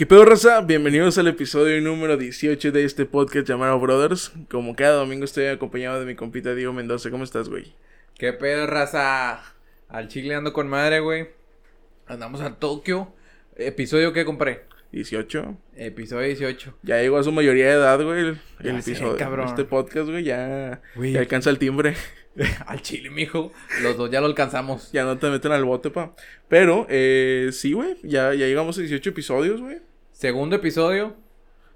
¿Qué pedo, raza? Bienvenidos al episodio número 18 de este podcast llamado Brothers. Como cada domingo estoy acompañado de mi compita Diego Mendoza. ¿Cómo estás, güey? ¿Qué pedo, raza? Al chile ando con madre, güey. Andamos a Tokio. ¿Episodio que compré? 18. Episodio 18. Ya llegó a su mayoría de edad, güey, el, episodio. Este podcast, güey, ya, Güey. ya alcanza el timbre. Al chile, mijo. Los dos ya lo alcanzamos. Ya no te meten al bote, pa. Pero, eh, sí, güey, ya, ya llegamos a 18 episodios, güey. Segundo episodio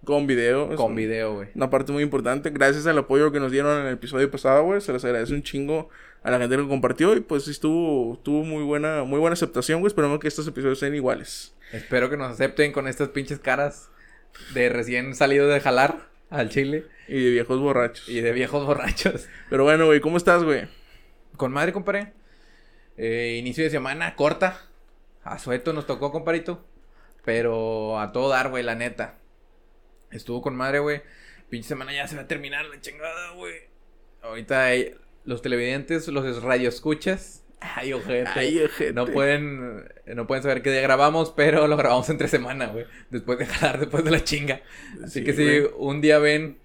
Con video. Con video, güey. Una parte muy importante. Gracias al apoyo que nos dieron en el episodio pasado, güey. Se les agradece un chingo a la gente que lo compartió. Y pues estuvo, tuvo muy buena, muy buena aceptación, güey. Esperamos que estos episodios sean iguales. Espero que nos acepten con estas pinches caras de recién salido de jalar al chile Y de viejos borrachos. y de viejos borrachos. Pero bueno, güey, ¿cómo estás, güey? Con madre, compadre. Eh, inicio de semana corta. A sueto nos tocó, comparito. Pero a todo dar, güey, la neta. Estuvo con madre, güey. Pinche semana ya se va a terminar la chingada, güey. Ahorita eh, los televidentes, los radioescuchas. Ay, ojete. Ay, ojete. No pueden, no pueden saber qué día grabamos, pero lo grabamos entre semana, güey. Después de jalar, después de la chinga. Así Sí, que si güey. un día ven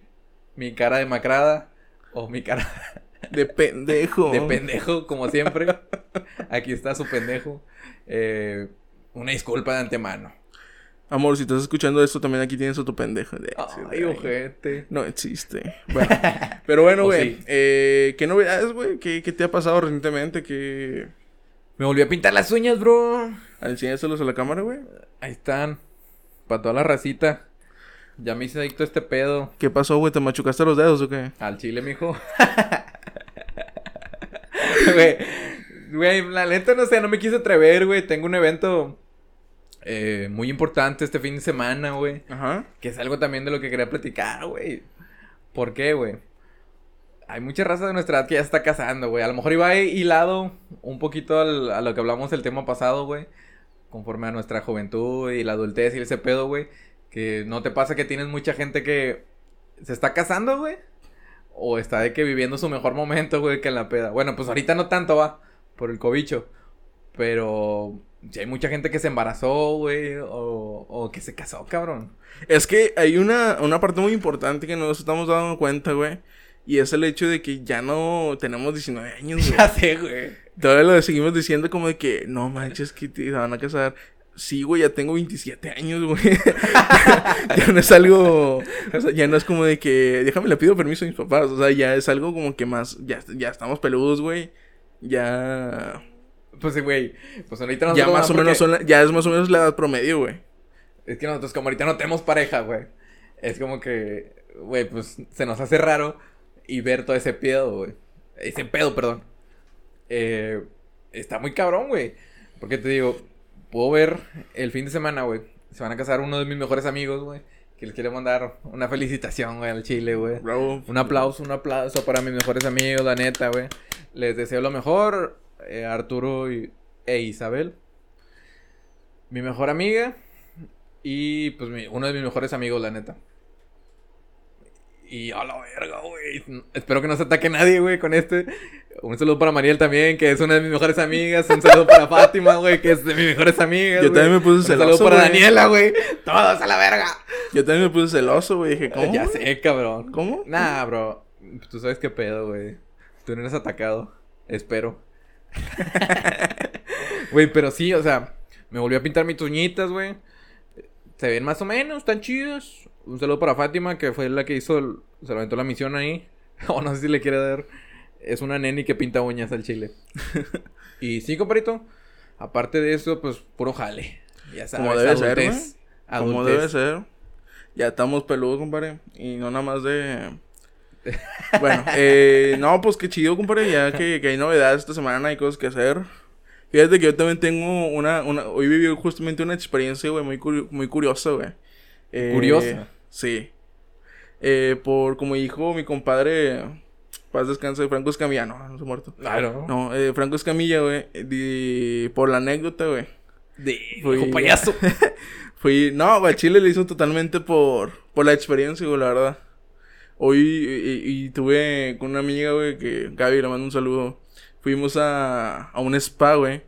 mi cara demacrada o mi cara De pendejo. de pendejo, como siempre. Aquí está su pendejo. Eh, una disculpa de antemano. Amor, si estás escuchando esto, también aquí tienes otro pendejo. De- Ay, ojete. No existe. Bueno, pero bueno, güey. sí. eh, ¿Qué novedades, güey? ¿Qué, ¿Qué te ha pasado recientemente? ¿Qué... Me volvió a pintar las uñas, bro. Enséñaselos a la cámara, güey. Ahí están. Para toda la racita. Ya me hice adicto a este pedo. ¿Qué pasó, güey? ¿Te machucaste los dedos o qué? Al chile, mijo. Güey, güey, la neta no sé, no me quise atrever, güey. Tengo un evento eh, muy importante este fin de semana, güey. Ajá. Que es algo también de lo que quería platicar, güey. ¿Por qué, güey? Hay mucha raza de nuestra edad que ya está casando, güey. A lo mejor iba hilado un poquito al- a lo que hablamos el tema pasado, güey. Conforme a nuestra juventud y la adultez y ese pedo, güey. Que no te pasa que tienes mucha gente que se está casando, güey. O está de que viviendo su mejor momento, güey, que en la peda. Bueno, pues ahorita no tanto va por el cobicho. Pero si hay mucha gente que se embarazó, güey. O, o que se casó, cabrón. Es que hay una, una parte muy importante que no nos estamos dando cuenta, güey. Y es el hecho de que ya no tenemos 19 años, güey. Ya sé, güey. Todavía lo seguimos diciendo como de que, no manches, que te van a casar. Sí, güey, ya tengo 27 años, güey. ya no es algo, o sea, ya no es como de que, déjame le pido permiso a mis papás. O sea, ya es algo como que más, ya, ya estamos peludos, güey. Ya, Pues sí, güey. Pues ahorita no ya más o menos son, la- ya es más o menos la edad promedio, güey. Es que nosotros como ahorita no tenemos pareja, güey. Es como que, güey, pues se nos hace raro y ver todo ese pedo, güey. Ese pedo, perdón. Eh, está muy cabrón, güey. Porque te digo, puedo ver el fin de semana, güey. Se van a casar uno de mis mejores amigos, güey. Que les quiero mandar una felicitación, güey, al Chile, güey. Un aplauso, un aplauso para mis mejores amigos, la neta, güey. Les deseo lo mejor, eh, Arturo y, e Isabel. Mi mejor amiga y pues mi- uno de mis mejores amigos, la neta. Y a la verga, güey. Espero que no se ataque nadie, güey, con este. Un saludo para Mariel también, que es una de mis mejores amigas. Un saludo para Fátima, güey, que es de mis mejores amigas. Yo también me puse Un celoso, saludo para. Daniela, güey. Todos a la verga. Yo también me puse celoso, güey. Dije, ¿cómo? Ya sé, cabrón. ¿Cómo? Nah, bro. Tú sabes qué pedo, güey. Tú no eres atacado. Espero. Güey, pero sí, o sea, me volvió a pintar mis uñitas, güey. Se ven más o menos, están chidos. Un saludo para Fátima, que fue la que hizo, el- se lo aventó la misión ahí. O no sé si le quiere dar. Es una neni que pinta uñas al chile. y sí, comparito. Aparte de eso, pues puro jale. Ya sabes, Como debe ser, adultez. Como Adultez. debe ser. Ya estamos peludos, compadre. Y no nada más de. Bueno, eh, no, pues qué chido, compadre. Ya que, que hay novedades esta semana, hay cosas que hacer. Fíjate que yo también tengo una. una hoy viví justamente una experiencia, güey, muy, curi- muy curiosa, güey. Eh, ¿Curiosa? Sí. Eh, por como dijo mi compadre. Paz descanse, Franco Escamilla. No, no se ha muerto. Claro. No, eh, Franco Escamilla, güey. Por la anécdota, güey. De Fui- payaso. Fui, no, güey, Chile le hizo totalmente por, por la experiencia, güey, la verdad. Hoy, y, y tuve con una amiga, güey, que Gaby le mando un saludo. Fuimos a, a un spa, güey,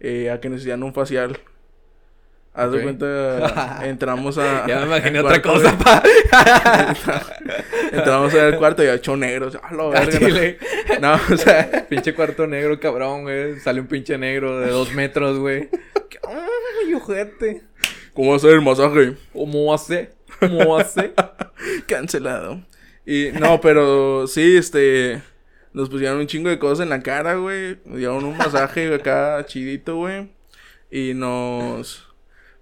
eh, a que nos hicieran un facial. Haz de Ok. cuenta, entramos a. Ya me imaginé otra cuarto, cosa, pa. Entramos al cuarto y había ocho negros. A la Al verga. No, no, o sea. Pinche cuarto negro, cabrón, güey. Sale un pinche negro de dos metros, güey. ¿Qué- Ay, ojete. ¿Cómo va a ser el masaje? ¿Cómo hace? ¿Cómo hace? Cancelado. Y no, pero sí, este. Nos pusieron un chingo de cosas en la cara, güey. Nos dieron un masaje acá chidito, güey. Y nos.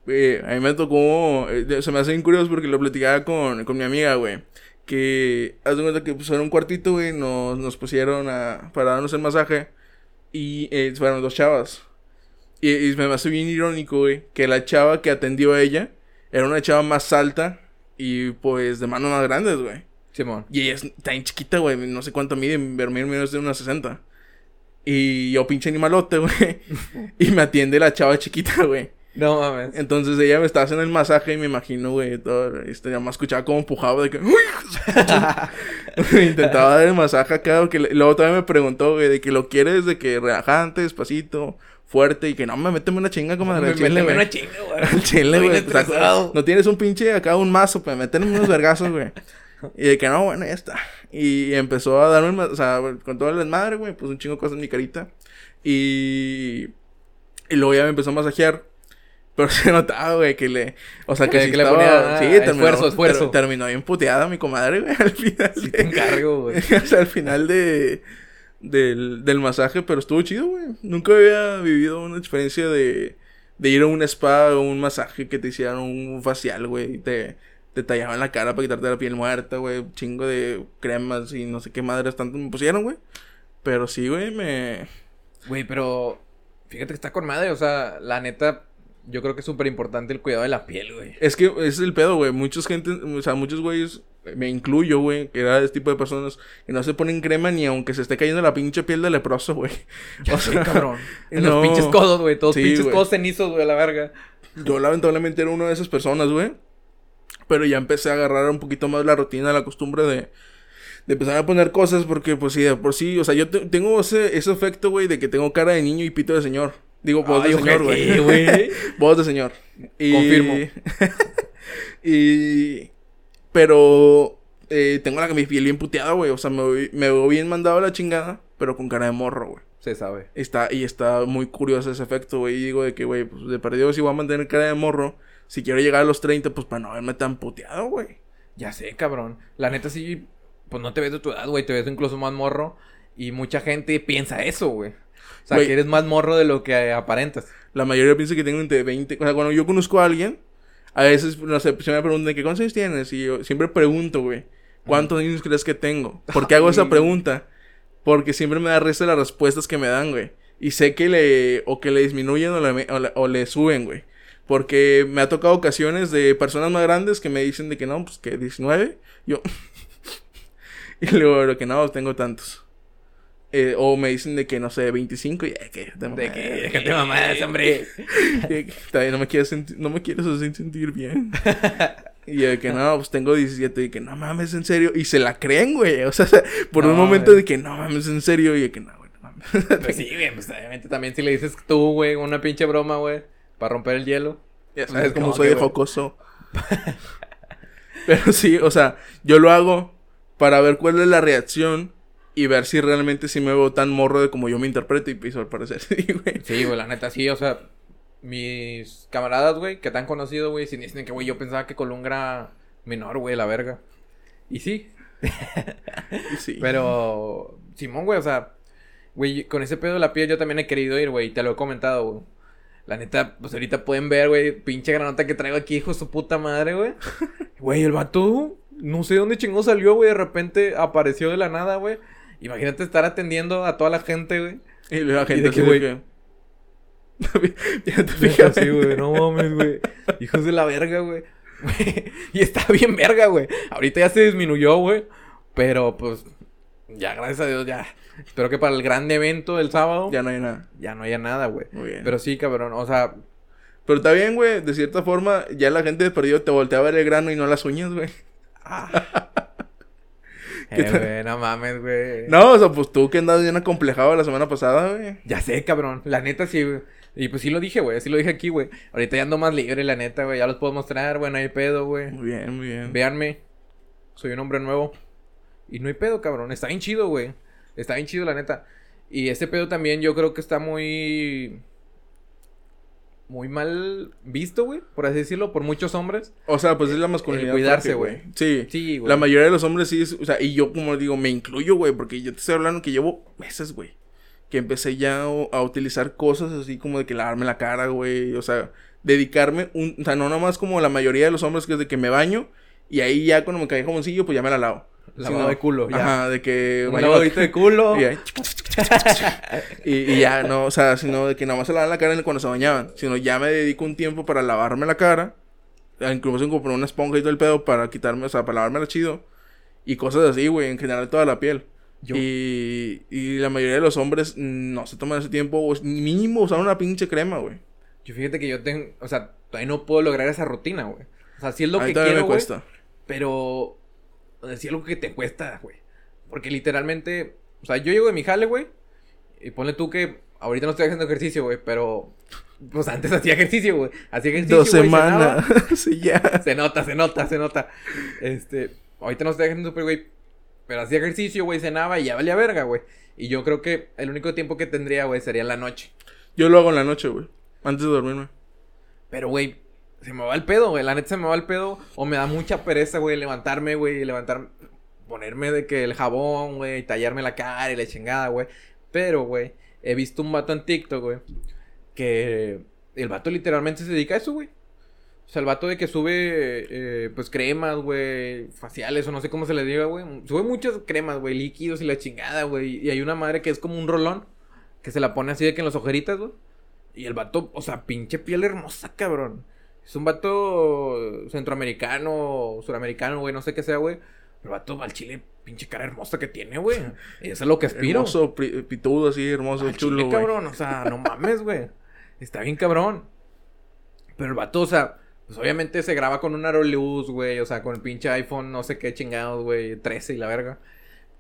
güey, a mí me tocó. eh, Se me hace bien curioso porque lo platicaba con, con mi amiga, güey. Que. Haz de cuenta que era un cuartito, güey. Nos, nos pusieron a, para darnos el masaje. Y eh, fueron dos chavas. Y, y me hace bien irónico, güey. Que la chava que atendió a ella era una chava más alta y pues de manos más grandes, güey. Simón. Y ella es tan chiquita, güey. No sé cuánto mide. Vermeer menos de unos 60. Y yo pinche animalote, güey. y me atiende la chava chiquita, güey. No mames. Entonces ella me estaba haciendo el masaje y me imagino, güey, todo, este, ya me escuchaba como empujaba de que, uy, intentaba dar el masaje acá, que luego también me preguntó, güey, de que lo quieres de que relajante, despacito, fuerte, y que no, me méteme una chinga como de chile, méteme güey. una chinga, güey. Chile, güey. no tienes un pinche acá un mazo para meterme unos vergazos, güey. Y de que no, bueno, ya está. Y empezó a darme, el o sea, con toda la desmadre, güey, pues un chingo de cosas en mi carita. Y. Y luego ya me empezó a masajear. Pero se notaba, güey, que le. O sea, que, sí que le ponía, sí, ah, terminó, esfuerzo, esfuerzo. ter- terminó bien puteada mi comadre, güey, al final. Sí te encargo, güey. o sea, al final de, del, del masaje, pero estuvo chido, güey. Nunca había vivido una experiencia de, de ir a un spa o un masaje que te hicieran un facial, güey. y Te, te tallaban la cara para quitarte la piel muerta, güey. Chingo de cremas y no sé qué madres tanto me pusieron, güey. Pero sí, güey, me... Güey, pero fíjate que está con madre, o sea, la neta, yo creo que es súper importante el cuidado de la piel, güey. Es que ese es el pedo, güey. Muchos gente, o sea, muchos güeyes, me incluyo, güey, que era ese tipo de personas que no se ponen crema ni aunque se esté cayendo la pinche piel de leproso, güey. O sea, cabrón. En no. los pinches codos, güey, todos Sí, pinches güey. codos cenizos, güey, a la verga. Yo lamentablemente era una de esas personas, güey. Pero ya empecé a agarrar un poquito más la rutina, la costumbre de, de empezar a poner cosas porque, pues sí, de por sí, o sea, yo te- tengo ese, ese efecto, güey, de que tengo cara de niño y pito de señor. Digo, voz Ay, de señor, güey. güey. voz de señor. Y... Confirmo. y... Pero... eh, tengo la, mi piel bien puteada, güey. O sea, me, voy- me veo bien mandado a la chingada, pero con cara de morro, güey. Se sabe. Está, y está muy curioso ese efecto, güey. Y digo de que, güey, pues de perdido si voy a mantener cara de morro. Si quiero llegar a los 30, pues para no verme tan puteado, güey. Ya sé, cabrón. La neta sí, pues no te ves de tu edad, güey, te ves incluso más morro. Y mucha gente piensa eso, güey. O sea, que eres más morro de lo que aparentas. La mayoría piensa que tengo entre 20. O sea, cuando yo conozco a alguien, a veces, no sé, se me preguntan, ¿qué cuántos años tienes? Y yo siempre pregunto, güey, ¿cuántos años crees que tengo? ¿Por qué hago esa pregunta? Porque siempre me da risa las respuestas que me dan, güey. Y sé que le, o que le disminuyen o le, o le, o le suben, güey. Porque me ha tocado ocasiones de personas más grandes que me dicen de que no, pues que 19. Yo. y luego de que no, tengo tantos. Eh, o me dicen de que no sé, 25 y eh, que te De que, mamaste. déjate mamás, hombre. Que- Todavía no me quieres senti- no me hacer sentir bien. y de que no, pues tengo 17 y que no mames, en serio. Y se la creen, güey. O sea, por un momento de que no mames, en serio. Y de que no, güey, no mames. Pues sí, güey, pues obviamente también si le dices tú, güey, una pinche broma, güey, para romper el hielo. cómo No, soy de jocoso. Pero sí, o sea, yo lo hago para ver cuál es la reacción y ver si realmente sí me veo tan morro de como yo me interpreto. Y piso al parecer, sí, güey. Sí, güey, la neta, sí, o sea, mis camaradas, güey, que te han conocido, güey, si dicen que, güey, yo pensaba que Colunga era menor, güey, la verga. Y sí, Y sí. pero, Simón, güey, o sea, güey, con ese pedo de la piel yo también he querido ir, güey, y te lo he comentado, güey. La neta, pues ahorita pueden ver, güey, pinche granota que traigo aquí, hijo de su puta madre, güey. Güey, el vato, no sé dónde chingó salió, güey, de repente apareció de la nada, güey. Imagínate estar atendiendo a toda la gente, güey. Y la ¿Y gente de así de güey? que... ya te Fíjate, fijas, sí, güey, no mames, güey. Hijos de la verga. Güey, Y está bien verga, güey. Ahorita ya se disminuyó, güey. Pero pues, ya, gracias a Dios, ya. Espero que para el gran evento del sábado ya, Ya no hay nada. no haya nada, güey. Muy bien. Pero sí, cabrón, o sea, Pero está bien, güey. De cierta forma, ya la gente de perdido te voltea a ver el grano y no las uñas, güey. ¿Qué eh, güey, no mames, güey. No, o sea, pues tú que andas bien acomplejado la semana pasada, güey. Ya sé, cabrón. La neta, sí, güey. Y pues sí lo dije, güey. Sí lo dije aquí, güey. Ahorita ya ando más libre, la neta, güey. Ya los puedo mostrar, güey. No hay pedo, güey. Muy bien, muy bien. Véanme. Soy un hombre nuevo. Y no hay pedo, cabrón. Está bien chido, güey. Está bien chido, la neta. Y este pedo también yo creo que está muy... Muy mal visto, güey. Por así decirlo. Por muchos hombres. O sea, pues es la masculinidad. El cuidarse, güey. Sí. Sí, güey. La mayoría de los hombres sí, es- o sea, y yo como digo, me incluyo, güey, porque yo te estoy hablando que llevo meses, güey. Que empecé ya a utilizar cosas así como de que lavarme la cara, güey. O sea, dedicarme un, o sea, no nomás como la mayoría de los hombres que es de que me baño y ahí ya cuando me cae jamoncillo, pues ya me la lavo. Lavado de culo, ya. Ajá, de que Un lavadito de culo. y, ahí- y, y ya, no, o sea, sino de que nada más se lavan la cara cuando se bañaban. Sino ya me dedico un tiempo para lavarme la cara. Incluso compré una esponja y todo el pedo para quitarme, o sea, para lavármela chido. Y cosas así, güey, en general toda la piel. Yo- Y, y la mayoría de los hombres no se toman ese tiempo, o es- mínimo usar una pinche crema, güey. Yo fíjate que yo tengo... O sea, todavía no puedo lograr esa rutina, güey. O sea, sí es lo que quiero, me cuesta. Pero... Sí algo que te cuesta, güey. Porque literalmente... O sea, yo llego de mi jale, güey. Y ponle tú que... Ahorita no estoy haciendo ejercicio, güey. Pero... Pues antes hacía ejercicio, güey. Hacía ejercicio, Dos semanas. sí, ya. Se nota, se nota, se nota. Este... Ahorita no estoy haciendo super, güey. Pero hacía ejercicio, güey. Cenaba y ya valía verga, güey. Y yo creo que el único tiempo que tendría, güey, sería en la noche. Yo lo hago en la noche, güey. Antes de dormirme. Pero, güey, se me va el pedo, güey. La neta se me va el pedo. O me da mucha pereza, güey, levantarme, güey. Levantar... Ponerme de que el jabón, güey. Tallarme la cara y la chingada, güey. Pero, güey, he visto un vato en TikTok, güey. Que el vato literalmente se dedica a eso, güey. O sea, el vato de que sube, eh, pues, cremas, güey, faciales o no sé cómo se le diga, güey. Sube muchas cremas, güey, líquidos y la chingada, güey. Y hay una madre que es como un rolón, que se la pone así de que en las ojeritas, güey. Y el vato, o sea, pinche piel hermosa, cabrón. Es un vato centroamericano, suramericano, güey, no sé qué sea, güey. Pero el vato al chile, pinche cara hermosa que tiene, güey. Y eso es lo que aspiro. Hermoso, pitudo así, hermoso, Al chulo, chile, güey. cabrón, o sea, no mames, güey. Está bien cabrón. Pero el vato, o sea, pues obviamente se graba con un aro luz, güey. O sea, con el pinche iPhone, no sé qué chingados, güey. 13 y la verga.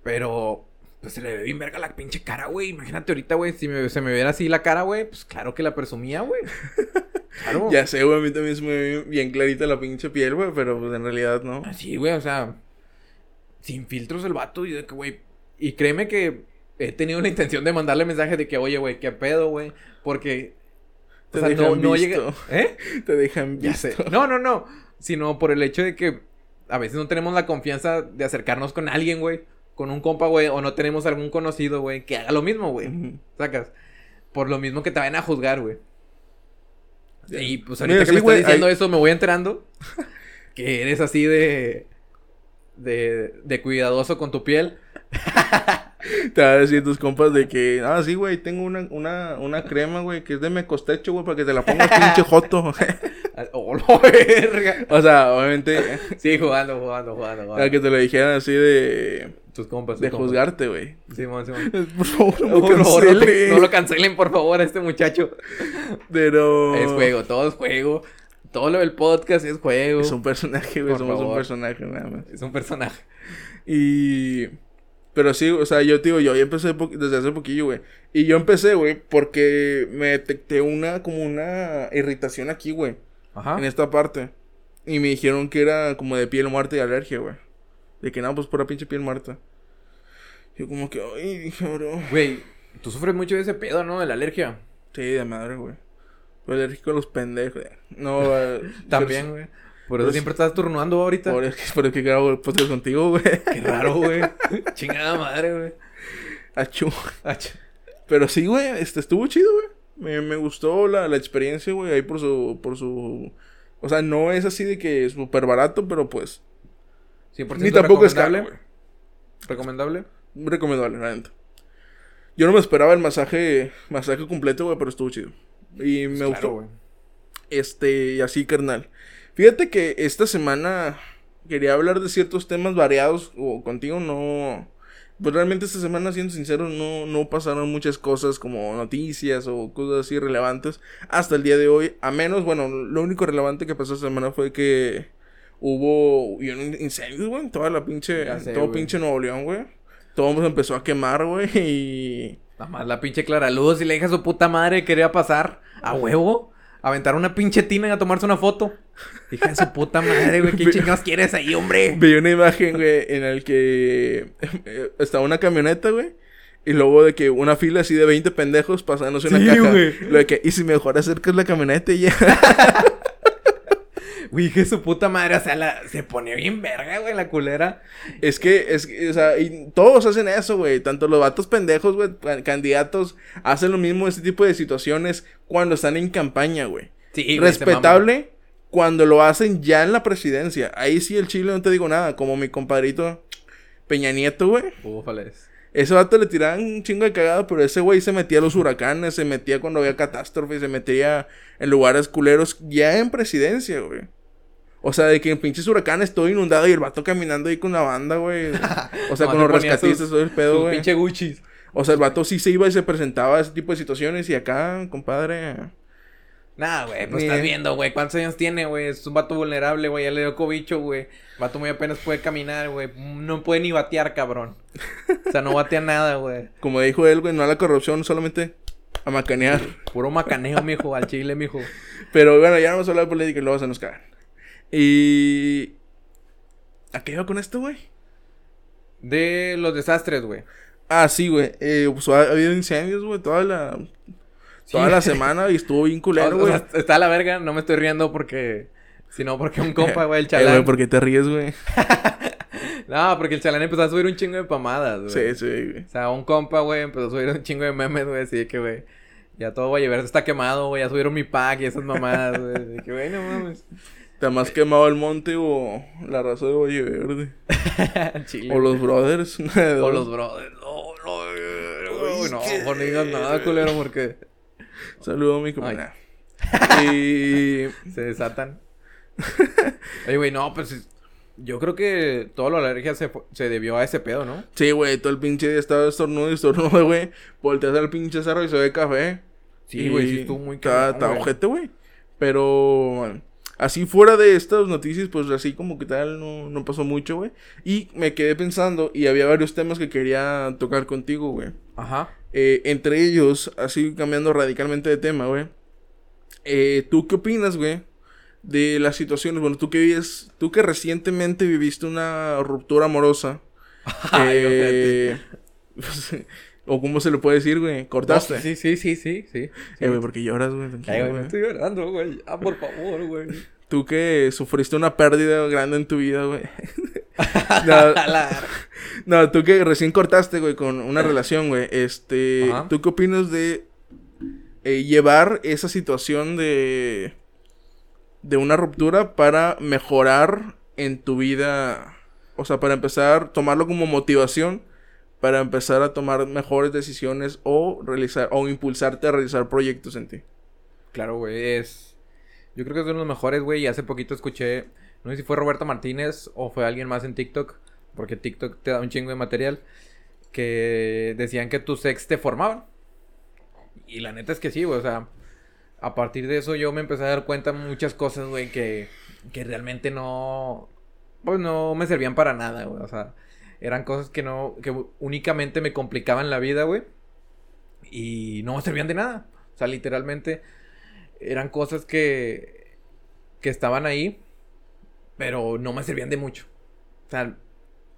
Pero, pues se le ve bien verga la pinche cara, güey. Imagínate ahorita, güey, si me- se me viera así la cara, güey. Pues claro que la presumía, güey. Claro. Ya sé, güey, a mí también se me ve bien clarita la pinche piel, güey, pero pues en realidad no. Así, güey, o sea, sin filtros el vato y de que, güey, y créeme que he tenido la intención de mandarle mensaje de que, oye, güey, qué pedo, güey, porque, Te o sea, dejan no, no llega, ¿eh? Te dejan Ya visto. sé, no, no, no, sino por el hecho de que a veces no tenemos la confianza de acercarnos con alguien, güey, con un compa, güey, o no tenemos algún conocido, güey, que haga lo mismo, güey, sacas, por lo mismo que te vayan a juzgar, güey. Y pues Mira, ahorita que sí, me estás diciendo hay- eso, me voy enterando que eres así de, de. de cuidadoso con tu piel. Te va a decir tus compas de que, ah, sí, güey, tengo una, una, una crema, güey, que es de mecostecho, güey, para que te la pongas pinche joto. ¡Oh, la verga! o sea, obviamente, Sí, jugando, jugando, jugando. a jugando. que te lo dijeran así de, Tus compas. de compas. juzgarte, güey. Simón, Simón. Por favor, no Por favor, no, te- cancelen. no lo cancelen, por favor, a este muchacho. Pero... Es juego, todo es juego. Todo lo del podcast es juego. Es un personaje, güey, somos un personaje, nada más. Es un personaje. Y... Pero sí, o sea, yo te digo, yo ya empecé desde hace poquillo, güey. Y yo empecé, güey, porque me detecté una, como una irritación aquí, güey. Ajá. En esta parte. Y me dijeron que era como de piel muerta y alergia, güey. De que nada, pues pura pinche piel muerta. Yo como que, ay, dije, bro. Güey, tú sufres mucho de ese pedo, ¿no? De la alergia. Sí, de madre, güey. Soy alérgico a los pendejos. No, También, güey. Por eso siempre estás turnuando ahorita. Por eso, por eso que grabo el podcast contigo, güey. Qué raro, güey. Chingada madre, güey. Achú. Ch- Pero sí, güey, este estuvo chido, güey. Me, me gustó la, la experiencia, güey, ahí por su, por su... O sea, no es así de que es súper barato, pero pues... 100% Ni tampoco es caro, recomendable. ¿Recomendable? La neta. Yo no me esperaba el masaje, masaje completo, güey, pero estuvo chido. Y me gustó. Este, y así, carnal. Fíjate que esta semana quería hablar de ciertos temas variados, o contigo no... Pues realmente esta semana, siendo sincero, no, no pasaron muchas cosas como noticias o cosas así relevantes hasta el día de hoy. A menos, bueno, lo único relevante que pasó esta semana fue que hubo y un incendio, güey, en toda la pinche, Ya sé, todo güey. pinche Nuevo León, güey. Todo se empezó a quemar, güey, y... Nada más la pinche Clara Luz y le dije a su puta madre quería pasar a huevo. Aventar una pinche tina y a tomarse una foto. Hija de su puta madre, güey. ¿Qué chingados quieres ahí, hombre? Vi una imagen, güey, en el que eh, estaba una camioneta, güey. Y luego de que una fila así de 20 pendejos pasándose una Sí, caja. güey. Lo de que, y si mejor acercas la camioneta y ya. Güey, que su puta madre, o sea, la, se pone bien verga, güey, la culera. es que, es que, o sea, y todos hacen eso, güey. Tanto los vatos pendejos, güey, ca- candidatos, hacen lo mismo en este tipo de situaciones cuando están en campaña, güey. Sí, Respetable cuando lo hacen ya en la presidencia. Ahí sí el chile no te digo nada. Como mi compadrito Peña Nieto, güey. Ufales. Ese vato le tiraban un chingo de cagada, pero ese güey se metía a los huracanes, se metía cuando había catástrofe, se metía en lugares culeros ya en presidencia, güey. O sea, de que en pinches huracanes todo inundado y el vato caminando ahí con la banda, güey. O sea, No, con los rescatistas, todo el pedo, güey. pinche Gucci. O sea, el vato sí se iba y se presentaba a ese tipo de situaciones y acá, compadre. Nah, güey, pues estás viendo, güey. ¿Cuántos años tiene, güey? Es un vato vulnerable, güey. Ya le dio cobicho, güey. Vato muy apenas puede caminar, güey. No puede ni batear, cabrón. O sea, no batea nada, güey. Como dijo él, güey, no a la corrupción, solamente a macanear. Puro macaneo, mijo. Al chile, mijo. Pero bueno, ya no vamos a hablar de política y luego se nos cagan. Y. ¿A qué iba con esto, güey? De los desastres, güey. Ah, sí, güey. Eh, pues, ha habido incendios, güey, toda la. Toda la semana y estuvo bien culero, o güey. sea, está a la verga. No me estoy riendo porque... Sino porque un compa, güey, el Eh, chalán. güey, ¿por qué te ríes, güey? No, porque el chalán empezó a subir un chingo de pamadas, güey. Sí, sí, güey. O sea, un compa, güey, empezó a subir un chingo de memes, güey, así que, güey, ya todo Valleverse está quemado, güey, ya subieron mi pack y esas mamadas, güey, de que, güey, no mames. ¿Te más quemado el monte o la raza de Valle Verde? Chile. O los brothers. O los brothers. No, no, no, no digas nada, culero, porque Saludo a mi comunidad. y. se desatan. Oye, güey, no, pues es- yo creo que toda la alergia se, se debió a ese pedo, ¿no? Sí, güey, todo el pinche día estaba estornudo y estornudo, güey. Volteas al pinche cerro y se ve café. Sí, güey, sí estuvo muy cabrón, está ojete, güey. Pero, así fuera de estas noticias, pues así como que tal, no, no pasó mucho, güey. Y me quedé pensando, y había varios temas que quería tocar contigo, güey. Ajá. Eh, entre ellos, así cambiando radicalmente de tema, güey. Eh, ¿Tú qué opinas, güey? De las situaciones, bueno, tú que vives, tú que recientemente viviste una ruptura amorosa. Ay, eh, o cómo se le puede decir, güey, cortaste. No, sí, sí, sí, sí, sí. Eh, güey, porque lloras, güey. Ay, güey, estoy llorando, güey. Ah, por favor, güey. Tú que sufriste una pérdida grande en tu vida, güey. no, no, tú que recién cortaste, güey, con una relación, güey. Este, Ajá. ¿tú qué opinas de eh, llevar esa situación de de una ruptura para mejorar en tu vida? O sea, para empezar, tomarlo como motivación para empezar a tomar mejores decisiones o realizar o impulsarte a realizar proyectos en ti. Claro, güey, es... Yo creo que es de los mejores, güey, y hace poquito escuché... No sé si fue Roberto Martínez o fue alguien más en TikTok, porque TikTok te da un chingo de material, que decían que tus ex te formaban. Y la neta es que sí, güey, o sea... A partir de eso yo me empecé a dar cuenta muchas cosas, güey, que, que realmente no... Pues no me servían para nada, güey, o sea... Eran cosas que no... Que únicamente me complicaban la vida, güey. Y no servían de nada. O sea, literalmente eran cosas que, que estaban ahí, pero no me servían de mucho. O sea,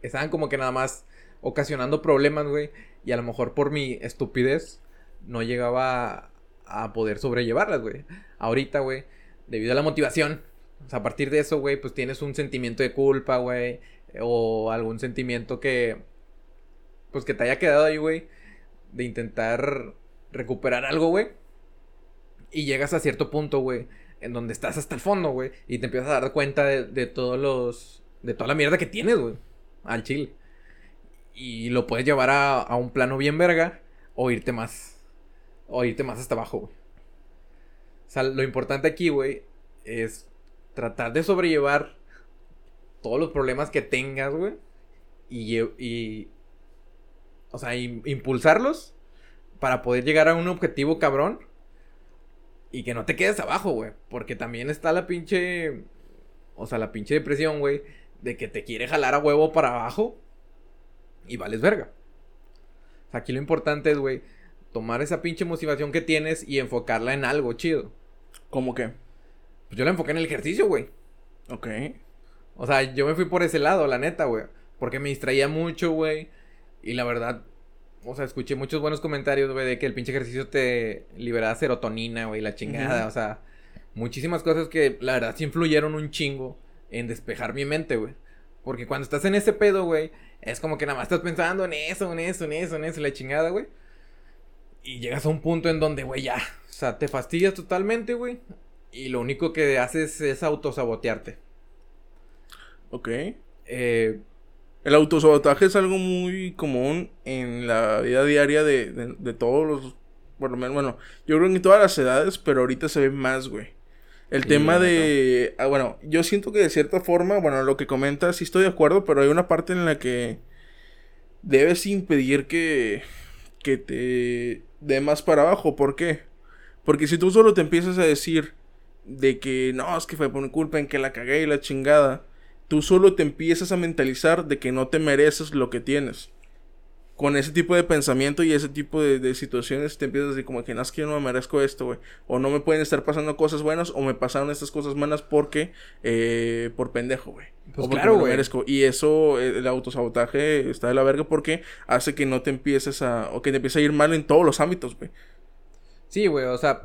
estaban como que nada más ocasionando problemas, güey. Y a lo mejor por mi estupidez no llegaba a, a poder sobrellevarlas, güey. Ahorita, güey, debido a la motivación, o sea, a partir de eso, güey, pues tienes un sentimiento de culpa, güey. O algún sentimiento que, pues que te haya quedado ahí, güey. De intentar recuperar algo, güey. Y llegas a cierto punto, güey, en donde estás hasta el fondo, güey, y te empiezas a dar cuenta de, de todos los. de toda la mierda que tienes, güey, al chile. Y lo puedes llevar a, a un plano bien verga, o irte más. O irte más hasta abajo, güey. O sea, lo importante aquí, güey, es tratar de sobrellevar todos los problemas que tengas, güey. Y. O sea, im- impulsarlos para poder llegar a un objetivo cabrón. Y que no te quedes abajo, güey. Porque también está la pinche. O sea, la pinche depresión, güey. De que te quiere jalar a huevo para abajo. Y vales verga. O sea, aquí lo importante es, güey. tomar esa pinche motivación que tienes y enfocarla en algo chido. ¿Cómo qué? Pues yo la enfoqué en el ejercicio, güey. Ok. O sea, yo me fui por ese lado, la neta, güey. Porque me distraía mucho, güey. Y la verdad, o sea, escuché muchos buenos comentarios, güey, de que el pinche ejercicio te liberaba serotonina, güey, la chingada. O sea, muchísimas cosas que la verdad sí influyeron un chingo en despejar mi mente, güey. Porque cuando estás en ese pedo, güey, es como que nada más estás pensando en eso, en eso, en eso, en eso, la chingada, güey. Y llegas a un punto en donde, güey, ya. O sea, te fastidias totalmente, güey. Y lo único que haces es autosabotearte. Ok. Eh, El autosabotaje es algo muy común en la vida diaria de, de, de todos los. Por lo menos, bueno, yo creo que en todas las edades, pero ahorita se ve más, güey. El Sí, tema de. ah, bueno, yo siento que de cierta forma, bueno, lo que comentas sí estoy de acuerdo, pero hay una parte en la que debes impedir que, que te dé más para abajo. ¿Por qué? Porque si tú solo te empiezas a decir de que no, es que fue por mi culpa, en que la cagué y la chingada, tú solo te empiezas a mentalizar de que no te mereces lo que tienes. Con ese tipo de pensamiento y ese tipo de, de situaciones te empiezas a decir como que no es que yo no me merezco esto, güey. O no me pueden estar pasando cosas buenas o me pasaron estas cosas malas porque, eh, por pendejo, güey. Pues O porque claro, me lo merezco. Y eso, eh, el autosabotaje está de la verga porque hace que no te empieces a, o que te empiece a ir mal en todos los ámbitos, güey. Sí, güey, o sea,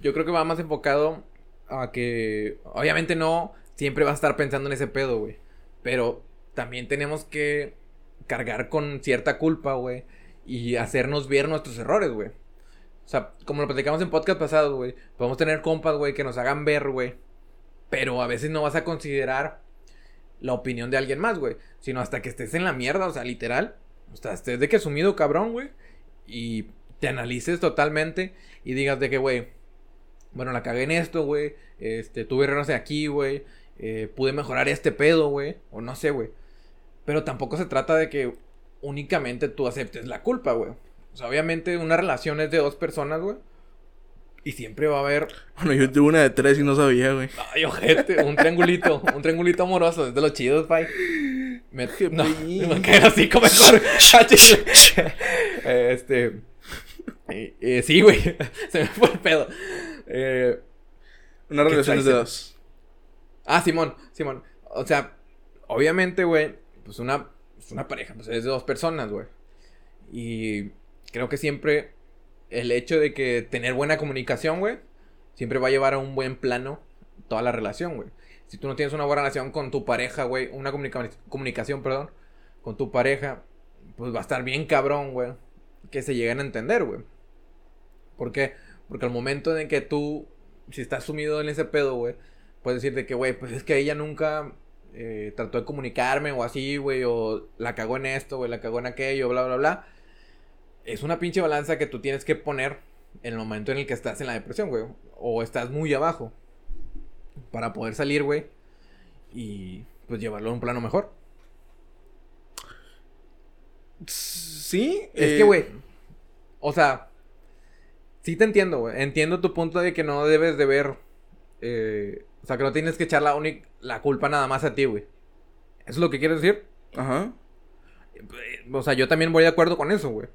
yo creo que va más enfocado a que, obviamente no, siempre vas a estar pensando en ese pedo, güey. Pero también tenemos que cargar con cierta culpa, güey, y hacernos ver nuestros errores, güey. O sea, como lo platicamos en podcast pasados, güey, podemos tener compas, güey, que nos hagan ver, güey. Pero a veces no vas a considerar la opinión de alguien más, güey. Sino hasta que estés en la mierda, o sea, literal. O sea, estés de que sumido cabrón, güey. Y te analices totalmente y digas de que, güey, bueno, la cagué en esto, güey. Este, tuve errores aquí, güey. Eh, pude mejorar este pedo, güey. O no sé, güey. Pero tampoco se trata de que únicamente tú aceptes la culpa, güey. O sea, obviamente una relación es de dos personas, güey. Y siempre va a haber Bueno, yo tuve una de tres y no sabía, güey. Ay, ojete, un triangulito, un triangulito amoroso, es de los chidos, pai. Me, Qué no, me cae así como mejor. Este. eh, eh, sí, güey. Se me fue el pedo. Eh, Una ¿Qué relación es de dos. Ah, Simón, Simón. O sea, obviamente, güey, pues una, pues una pareja, pues es de dos personas, güey. Y creo que siempre el hecho de que tener buena comunicación, güey, siempre va a llevar a un buen plano toda la relación, güey. Si tú no tienes una buena relación con tu pareja, güey, una comunica- comunicación, perdón, con tu pareja, pues va a estar bien cabrón, güey, que se lleguen a entender, güey. ¿Por qué? Porque al momento en que tú, si estás sumido en ese pedo, güey, puedes decir de que, güey, pues es que ella nunca eh, trató de comunicarme o así, güey, o la cagó en esto, güey, la cagó en aquello, bla, bla, bla. Es una pinche balanza que tú tienes que poner en el momento en el que estás en la depresión, güey, o estás muy abajo, para poder salir, güey, y pues llevarlo a un plano mejor. Sí. Es eh, que, güey, o sea, sí te entiendo, güey. Entiendo tu punto de que no debes de ver, eh, o sea, que no tienes que echar la, única- la culpa nada más a ti, güey. ¿Eso es lo que quieres decir? Ajá. O sea, yo también voy de acuerdo con eso, güey.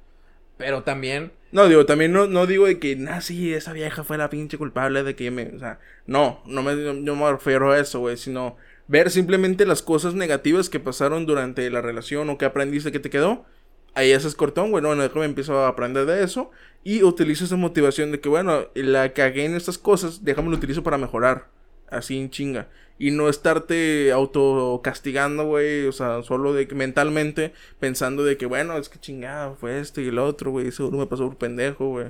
Pero también, No, digo, también no, no digo de que, nah, sí, esa vieja fue la pinche culpable de que yo me. O sea, no, no me, no me refiero a eso, güey, sino ver simplemente las cosas negativas que pasaron durante la relación o que aprendiste que te quedó. Ahí haces cortón, güey, no, bueno, déjame empiezo a aprender de eso y utilizo esa motivación de que, bueno, la cagué en estas cosas, déjame lo utilizo para mejorar, así en chinga. Y no estarte autocastigando, güey, o sea, solo de que mentalmente pensando de que, bueno, es que chingada, fue esto y el otro, güey, seguro me pasó por pendejo, güey.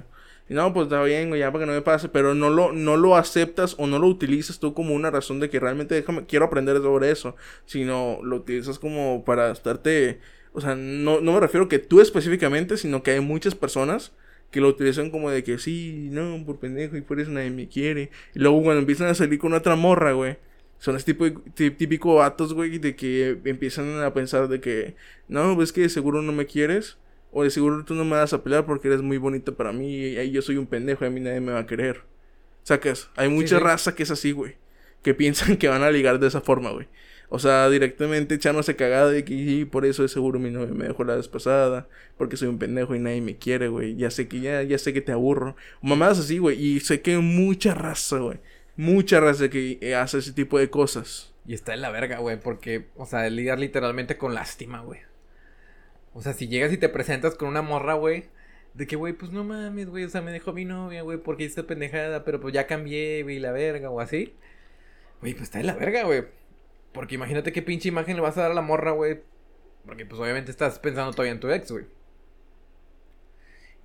Y no, pues está bien, güey, ya para que no me pase, pero no lo, no lo aceptas o no lo utilizas tú como una razón de que realmente déjame, quiero aprender sobre eso, sino lo utilizas como para estarte, o sea, no, no me refiero que tú específicamente, sino que hay muchas personas que lo utilizan como de que sí, no, por pendejo y por eso nadie me quiere. Y luego cuando empiezan a salir con otra morra, güey. Son ese tipo típico vatos, güey, de que empiezan a pensar de que, no, pues que de seguro no me quieres. O de seguro tú no me vas a pelear porque eres muy bonita para mí y ahí yo soy un pendejo y a mí nadie me va a querer. Sacas, hay mucha sí. raza que es así, güey. Que piensan que van a ligar de esa forma, güey. O sea, directamente echándose cagada de que sí, por eso de seguro mi novia me dejó la vez pasada. Porque soy un pendejo y nadie me quiere, güey. Ya sé que ya, ya sé que te aburro. Mamadas así, güey. Y sé que mucha raza, güey. Mucha raza que hace ese tipo de cosas. Y está en la verga, güey. Porque, o sea, lidiar literalmente con lástima, güey. O sea, si llegas y te presentas con una morra, güey. De que, güey, pues no mames, güey. O sea, me dejó mi novia, güey, porque hice pendejada. Pero pues ya cambié, güey, la verga, o así. Güey, pues está en la verga, güey. Porque imagínate qué pinche imagen le vas a dar a la morra, güey. Porque pues obviamente estás pensando todavía en tu ex, güey.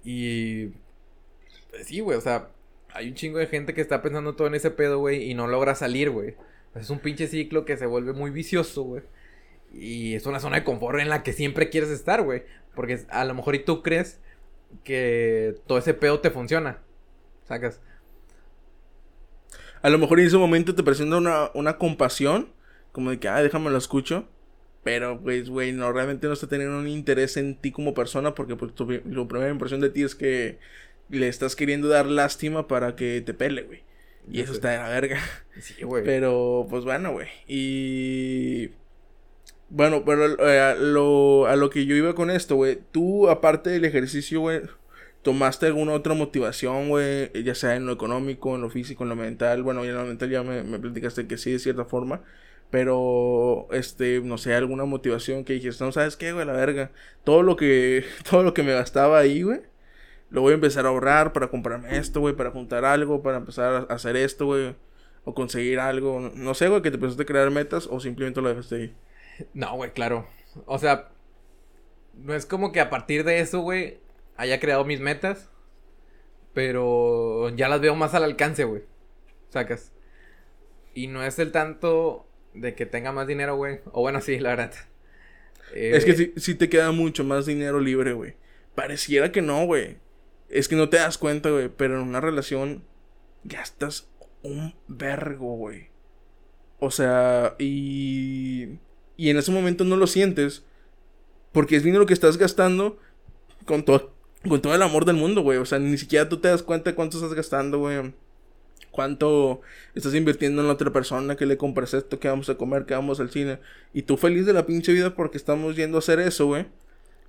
Y... Pues, sí, güey, o sea, hay un chingo de gente que está pensando todo en ese pedo, güey, y no logra salir, güey. Es un pinche ciclo que se vuelve muy vicioso, güey. Y es una zona de confort en la que siempre quieres estar, güey. Porque a lo mejor y tú crees que todo ese pedo te funciona. Sacas. A lo mejor en ese momento te presenta una, una compasión como de que, ah, déjame lo escucho. Pero, pues, güey, no, realmente no está teniendo un interés en ti como persona porque pues, tu, primera impresión de ti es que le estás queriendo dar lástima para que te pele, güey. Y eso está de la verga. Sí, güey. Pero, pues bueno, güey. Y... Bueno, pero eh, a, lo, a lo que yo iba con esto, güey. Tú, aparte del ejercicio, güey, ¿tomaste alguna otra motivación, güey? Ya sea en lo económico, en lo físico, en lo mental. Bueno, en lo mental ya me, me platicaste que sí, de cierta forma. Pero, este, no sé, alguna motivación que dijiste, no sabes qué, güey, la verga. Todo lo que, todo lo que me gastaba ahí, güey. Lo voy a empezar a ahorrar para comprarme esto, güey, para juntar algo, para empezar a hacer esto, güey. O conseguir algo. No sé, güey, que te empezaste a crear metas o simplemente lo dejaste ahí. No, güey, claro. O sea, no es como que a partir de eso, güey, haya creado mis metas. Pero ya las veo más al alcance, güey. Sacas. Y no es el tanto de que tenga más dinero, güey. O bueno, sí, la verdad. Es que eh, sí, te queda mucho más dinero libre, güey. Pareciera que no, güey. Es que no te das cuenta, güey. Pero en una relación gastas un vergo, güey. O sea, y. Y en ese momento no lo sientes. Porque es dinero que estás gastando con todo, con todo el amor del mundo, güey. O sea, ni siquiera tú te das cuenta de cuánto estás gastando, güey cuánto estás invirtiendo en la otra persona, que le compras esto, que vamos a comer, que vamos al cine. Y tú feliz de la pinche vida porque estamos yendo a hacer eso, güey.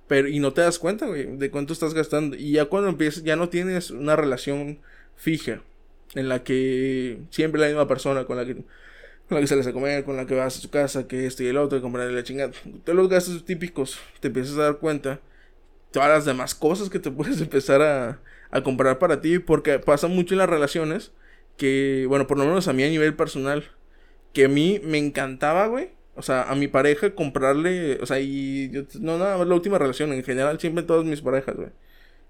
Pero, y no te das cuenta, güey, de cuánto estás gastando. Y ya cuando empiezas, ya no tienes una relación fija en la que siempre la misma persona con la que, con la que sales a comer, con la que vas a su casa, que esto y el otro, comprarle la chingada. Todos los gastos típicos, te empiezas a dar cuenta. Todas las demás cosas que te puedes empezar a, a comprar para ti, porque pasa mucho en las relaciones que, bueno, por lo menos a mí a nivel personal, que a mí me encantaba, güey. O sea, a mi pareja comprarle, o sea, y yo, no, nada más la última relación, en general, siempre todas mis parejas, güey.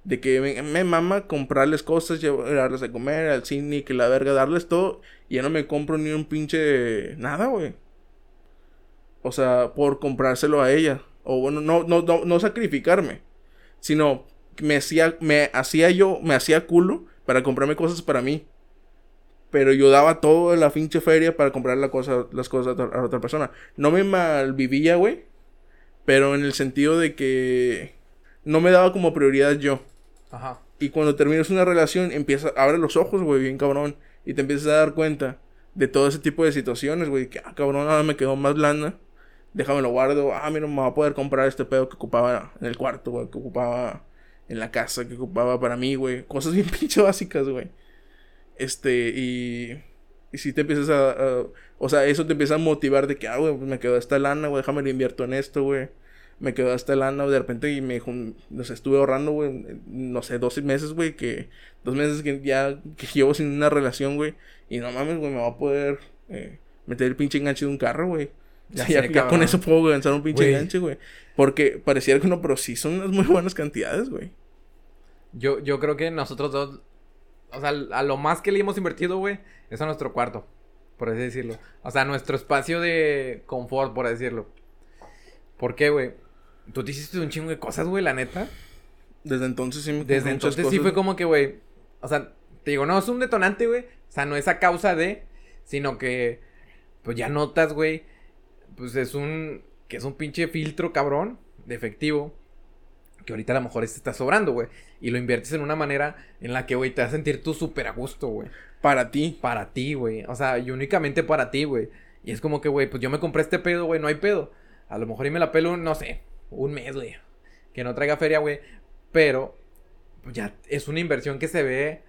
De que me, mama comprarles cosas, llevarles a comer, al cine, que la verga, darles todo, y ya no me compro ni un pinche nada, güey. O sea, por comprárselo a ella. O bueno, no, no, no, no sacrificarme. Sino me hacía, me hacía yo, me hacía culo para comprarme cosas para mí. Pero yo daba todo en la pinche feria para comprar la cosa, las cosas a, otra persona. No me malvivía, güey. Pero en el sentido de que no me daba como prioridad yo. Ajá. Y cuando terminas una relación, empieza, abre los ojos, güey, bien cabrón. Y te empiezas a dar cuenta de todo ese tipo de situaciones, güey. Que, ah, cabrón, ahora me quedó más blanda. Déjame lo guardo. Ah, mira, me va a poder comprar este pedo que ocupaba en el cuarto, güey. Que ocupaba en la casa, que ocupaba para mí, güey. Cosas bien pinche básicas, güey. Este, y. Y si te empiezas a, O sea, eso te empieza a motivar de que, ah, güey, pues me quedó esta lana, güey, déjame le invierto en esto, güey. Me quedó esta lana, de repente, y me. No sé, estuve ahorrando, güey, no sé, 12 meses, güey, que. Dos meses que ya. Que llevo sin una relación, güey. Y no mames, güey, me va a poder. Eh, meter el pinche enganche de un carro, güey. Ya, ya, con eso puedo lanzar un pinche enganche, güey. Porque pareciera que no, pero sí son unas muy buenas cantidades, güey. Yo, yo creo que nosotros dos o sea, a lo más que le hemos invertido, güey, es a nuestro cuarto, por así decirlo. O sea, nuestro espacio de confort, por así decirlo. ¿Por qué, güey? Tú te hiciste un chingo de cosas, güey, la neta. Desde entonces sí me Desde entonces sí fue como que, güey. O sea, te digo, no es un detonante, güey. O sea, no es a causa de. Sino que. Pues ya notas, güey. Pues es un. Que es un pinche filtro, cabrón. De efectivo que ahorita a lo mejor este está sobrando, güey. Y lo inviertes en una manera en la que, güey, te vas a sentir tú súper a gusto, güey. Para ti. Para ti, güey. O sea, y únicamente para ti, güey. Y es como que, güey, pues yo me compré este pedo, güey, no hay pedo. A lo mejor y me la pelo, no sé, un mes, güey. Que no traiga feria, güey. Pero pues ya es una inversión que se ve,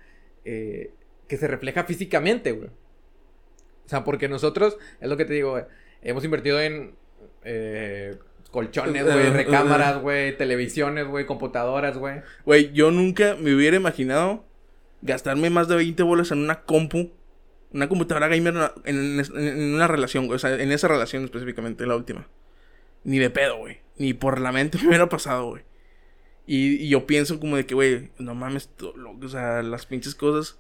eh, que se refleja físicamente, güey. O sea, porque nosotros, es lo que te digo, güey, hemos invertido en eh, colchones, güey, recámaras, güey, televisiones, güey, computadoras, güey. Güey, yo nunca me hubiera imaginado gastarme más de 20 bolas en una compu, una computadora gamer en, en una relación, güey, o sea, en esa relación específicamente, la última. Ni de pedo, güey. Ni por la mente me hubiera pasado, güey. Y, yo pienso como de que, güey, no mames, o sea, las pinches cosas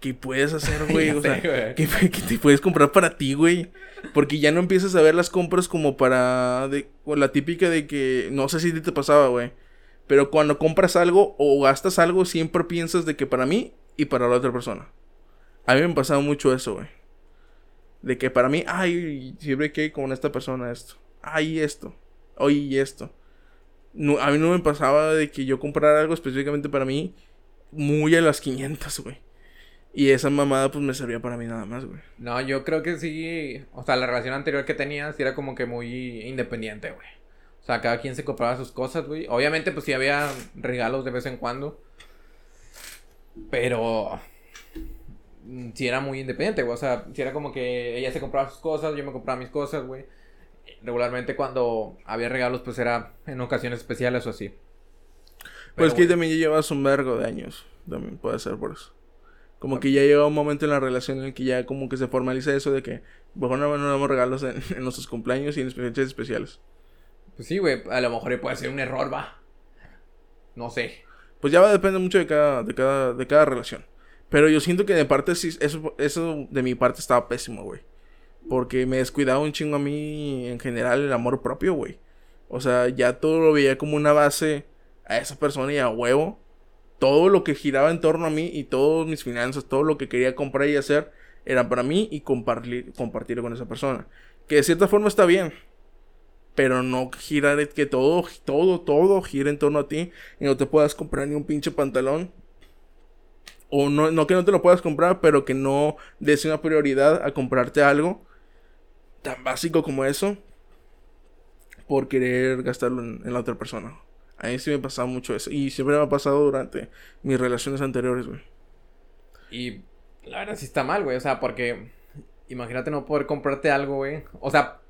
que puedes hacer, güey. o sea, que, te puedes comprar para ti, güey. Porque ya no empiezas a ver las compras como para. De, la típica de que. No sé si te pasaba, güey. Pero cuando compras algo o gastas algo, siempre piensas de que para mí y para la otra persona. A mí me ha pasado mucho eso, güey. De que para mí, ay, siempre que con esta persona esto. Ay, esto. Oye, esto a mí no me pasaba de que yo comprara algo específicamente para mí muy a las 500, güey. Y esa mamada pues me servía para mí nada más, güey. No, yo creo que sí, o sea, la relación anterior que tenía sí era como que muy independiente, güey. O sea, cada quien se compraba sus cosas, güey. Obviamente pues sí había regalos de vez en cuando. Pero sí era muy independiente, güey. O sea, sí era como que ella se compraba sus cosas, yo me compraba mis cosas, güey regularmente cuando había regalos, pues era en ocasiones especiales o así. pues que también llevas un vergo de años. También puede ser por eso. Como que ya llega un momento en la relación en el que ya como que se formaliza eso de que, mejor no, no damos regalos en, nuestros cumpleaños y en fechas especiales. Pues sí, güey, a lo mejor puede ser un error, va. No sé. Pues ya va a depender mucho de cada, de cada, de cada relación. Pero yo siento que de parte sí, eso, eso de mi parte estaba pésimo, güey. Porque me descuidaba un chingo a mí en general el amor propio, güey. O sea, ya todo lo veía como una base a esa persona y a huevo. Todo lo que giraba en torno a mí y todas mis finanzas, todo lo que quería comprar y hacer, era para mí y compartir, compartirlo con esa persona. Que de cierta forma está bien. Pero no girar que todo, todo, todo gire en torno a ti y no te puedas comprar ni un pinche pantalón. O no, no que no te lo puedas comprar, pero que no des una prioridad a comprarte algo tan básico como eso por querer gastarlo en, la otra persona. A mí sí me ha pasado mucho eso. Y siempre me ha pasado durante mis relaciones anteriores, güey. Y la verdad sí está mal, güey. O sea, porque imagínate no poder comprarte algo, güey. O sea,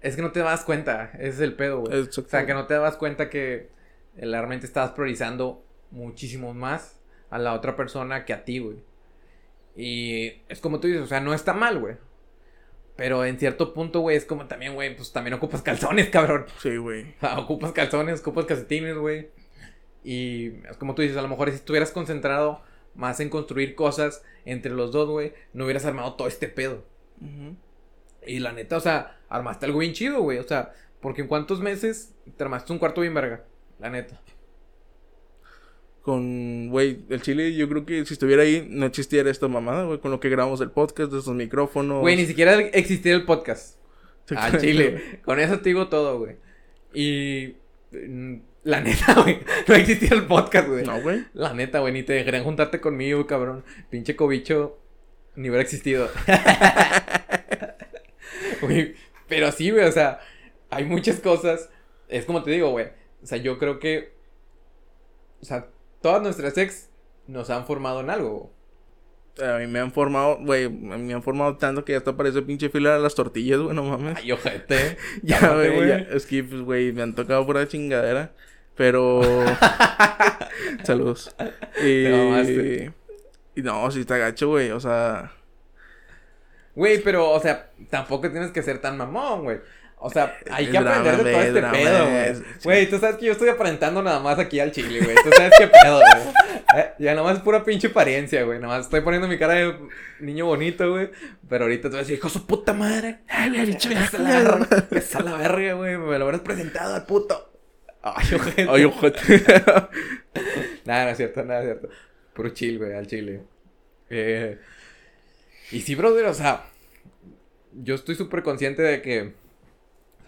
es que no te das cuenta. Ese es el pedo, güey. O sea, que no te das cuenta que realmente estás priorizando muchísimo más a la otra persona que a ti, güey. Y es como tú dices, o sea, no está mal, güey. Pero en cierto punto, güey, es como también, güey, pues también ocupas calzones, cabrón. Sí, güey. ocupas calzones, ocupas calcetines, güey. Y es como tú dices, a lo mejor si estuvieras concentrado más en construir cosas entre los dos, güey, no hubieras armado todo este pedo. Y la neta, o sea, armaste algo bien chido, güey. O sea, porque en cuántos meses te armaste un cuarto bien verga. La neta con, güey, el chile, yo creo que si estuviera ahí, no existiera esta mamada, güey, con lo que grabamos el podcast, de estos micrófonos. Güey, ni siquiera existiera el podcast. Al chile. Con eso te digo todo, güey. Y. La neta, güey. No existía el podcast, güey. No, güey. La neta, güey. Ni te dejarían juntarte conmigo, cabrón. Pinche cobicho. Ni hubiera existido. Güey. Pero sí, güey. O sea, hay muchas cosas. Es como te digo, güey. O sea, yo creo que. O sea, todas nuestras ex nos han formado en algo. A mí me han formado, güey, me han formado tanto que ya hasta parece pinche fila de las tortillas, güey, no mames. Ay, ojete. ya, güey, es que, pues, güey, me han tocado pura chingadera. Pero. Saludos. Y... y no, sí está gacho, güey, o sea. Güey, pero, o sea, tampoco tienes que ser tan mamón, güey. O sea, hay que aprender de todo este pedo, güey. Güey, tú sabes que yo estoy aparentando nada más aquí al chile, güey. Tú sabes qué pedo, güey. Eh, ya nada más es pura pinche apariencia, güey. Nada más estoy poniendo mi cara de niño bonito, güey. Pero ahorita te voy a decir, hijo su puta madre. Ay, güey, bicho, esa la verga. La verga, güey. Me lo hubieras presentado al puto. Ay, ojete. Ay, ojete. nada, no es cierto, nada es cierto. Puro chill, güey, al chile. Eh, y sí, brother, o sea, yo estoy súper consciente de que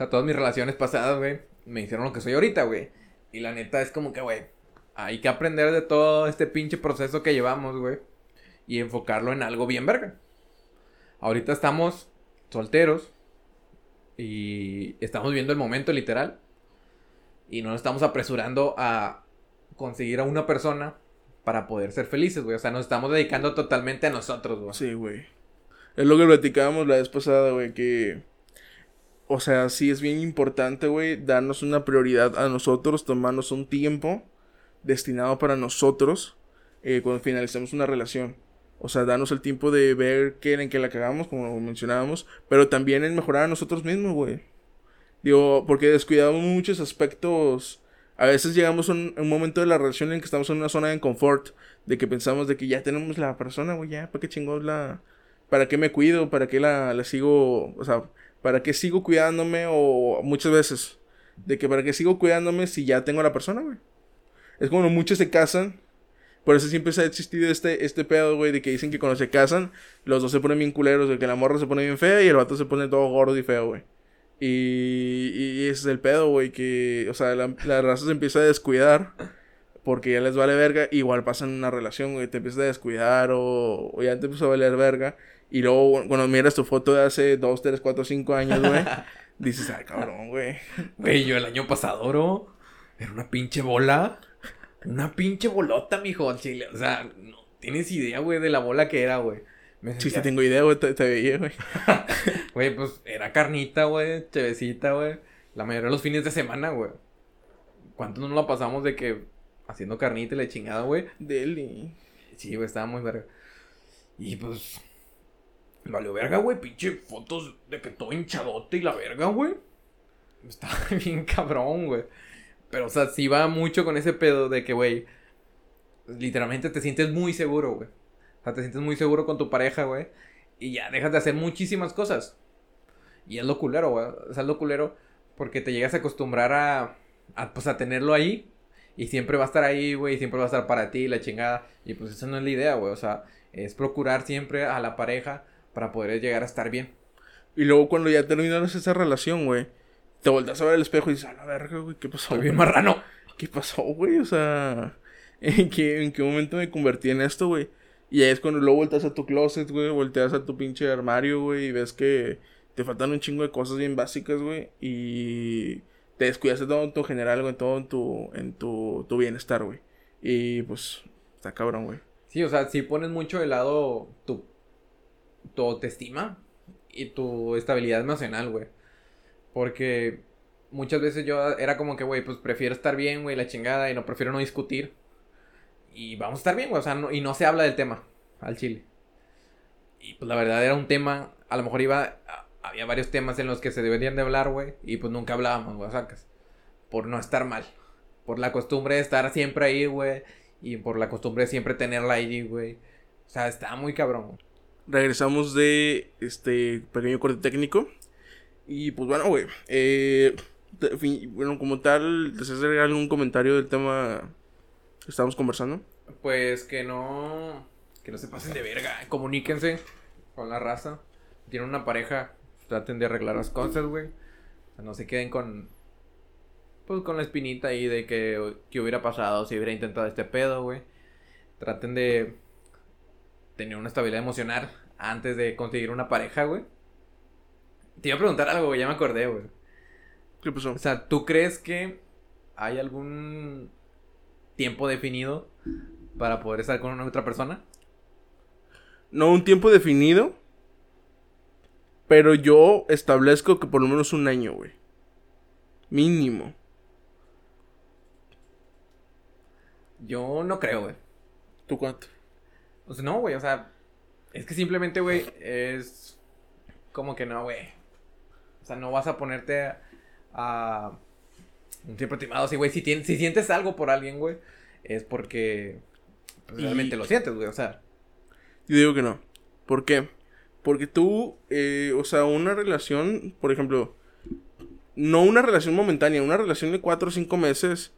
sea, todas mis relaciones pasadas, güey, me hicieron lo que soy ahorita, güey. Y la neta es como que, güey, hay que aprender de todo este pinche proceso que llevamos, güey. Y enfocarlo en algo bien verga. Ahorita estamos solteros. Y estamos viendo el momento literal. Y no nos estamos apresurando a conseguir a una persona para poder ser felices, güey. O sea, nos estamos dedicando totalmente a nosotros, güey. Sí, güey. Es lo que platicábamos la vez pasada, güey, que... O sea, sí es bien importante, güey, darnos una prioridad a nosotros, tomarnos un tiempo destinado para nosotros eh, cuando finalicemos una relación. O sea, darnos el tiempo de ver qué en qué la cagamos, como mencionábamos, pero también en mejorar a nosotros mismos, güey. Digo, porque descuidamos muchos aspectos. A veces llegamos a un, momento de la relación en que estamos en una zona de confort, de que pensamos de que ya tenemos la persona, güey, ya, ¿para qué chingos la... ¿Para qué me cuido? ¿Para qué la, la sigo? O sea, ¿para qué sigo cuidándome? O muchas veces, de que ¿para qué sigo cuidándome si ya tengo a la persona, güey? Es como muchos se casan por eso siempre se ha existido este, este pedo, güey, de que dicen que cuando se casan, los dos se ponen bien culeros, de que la morra se pone bien fea y el vato se pone todo gordo y feo, güey. Y, y ese es el pedo, güey, que, o sea, la, la, raza se empieza a descuidar porque ya les vale verga. Igual pasa en una relación, güey, te empiezas a descuidar o, o ya te empieza a valer verga. Y luego, cuando miras tu foto de hace 2, 3, 4, 5 años, güey, dices, ay, cabrón, güey. Güey, yo el año pasado, bro, era una pinche bola. Una pinche bolota, mijo. O sea, no tienes idea, güey, de la bola que era, güey. Sí, sí tengo idea, güey, te, veía, güey. Güey, pues era carnita, güey, chevecita, güey. La mayoría de los fines de semana, güey. ¿Cuántos no lo pasamos de que haciendo carnita y la chingada, güey? Deli. Sí, güey, estaba muy verga. Y pues. Valió verga, güey. Pinche fotos de que todo hinchadote y la verga, güey. Estaba bien cabrón, güey. Pero, o sea, sí va mucho con ese pedo de que, güey, literalmente te sientes muy seguro, güey. O sea, te sientes muy seguro con tu pareja, güey. Y ya dejas de hacer muchísimas cosas. Y es lo culero, güey. O sea, es lo culero porque te llegas a acostumbrar a, a, pues, a tenerlo ahí. Y siempre va a estar ahí, güey. Y siempre va a estar para ti, la chingada. Y pues esa no es la idea, güey. O sea, es procurar siempre a la pareja para poder llegar a estar bien. Y luego cuando ya terminas esa relación, güey te volteas a ver el espejo y dices, a la verga, güey, ¿qué pasó? bien marrano. ¿Qué pasó, güey? O sea, ¿en qué, ¿en qué momento me convertí en esto, güey? Y ahí es cuando luego volteas a tu closet, güey, volteas a tu pinche armario, güey, y ves que te faltan un chingo de cosas bien básicas, güey, y te descuidas de todo en tu general, güey, todo en tu, en tu, tu bienestar, güey. Y pues, está cabrón, güey. Sí, o sea, si pones mucho de lado tu, tu autoestima y tu estabilidad emocional, güey. Porque muchas veces yo era como que, güey, pues prefiero estar bien, güey, la chingada, y no prefiero no discutir. Y vamos a estar bien, güey, o sea, y no se habla del tema al chile. Y pues la verdad era un tema, a lo mejor iba, había varios temas en los que se deberían de hablar, güey, y pues nunca hablábamos, güey, sacas. Por no estar mal. Por la costumbre de estar siempre ahí, güey, y por la costumbre de siempre tenerla ahí, güey. O sea, está muy cabrón. Regresamos de este pequeño corte técnico. Y pues bueno, güey. Eh, bueno, como tal, ¿deseas agregar algún comentario del tema que estamos conversando? Pues que no. Que no se pasen de verga. Comuníquense con la raza. Tienen una pareja. Traten de arreglar las cosas, güey. No se queden con. Pues con la espinita ahí de que, que hubiera pasado si hubiera intentado este pedo, güey. Traten de tener una estabilidad emocional antes de conseguir una pareja, güey. Te iba a preguntar algo, güey, ya me acordé, güey. ¿Qué pasó? O sea, ¿tú crees que hay algún tiempo definido para poder estar con una otra persona? No un tiempo definido. Pero yo establezco que por lo menos un año, güey. Mínimo. Yo no creo, güey. ¿Tú cuánto? O sea, no, güey, o sea, es que simplemente, güey, es como que no, güey. O sea, no vas a ponerte a, un tiempo estimado así, güey. Si, si sientes algo por alguien, güey, es porque pues, realmente lo sientes, güey. O sea. Yo digo que no. ¿Por qué? Porque tú, eh, o sea, una relación, por ejemplo, no una relación momentánea, una relación de cuatro o cinco meses,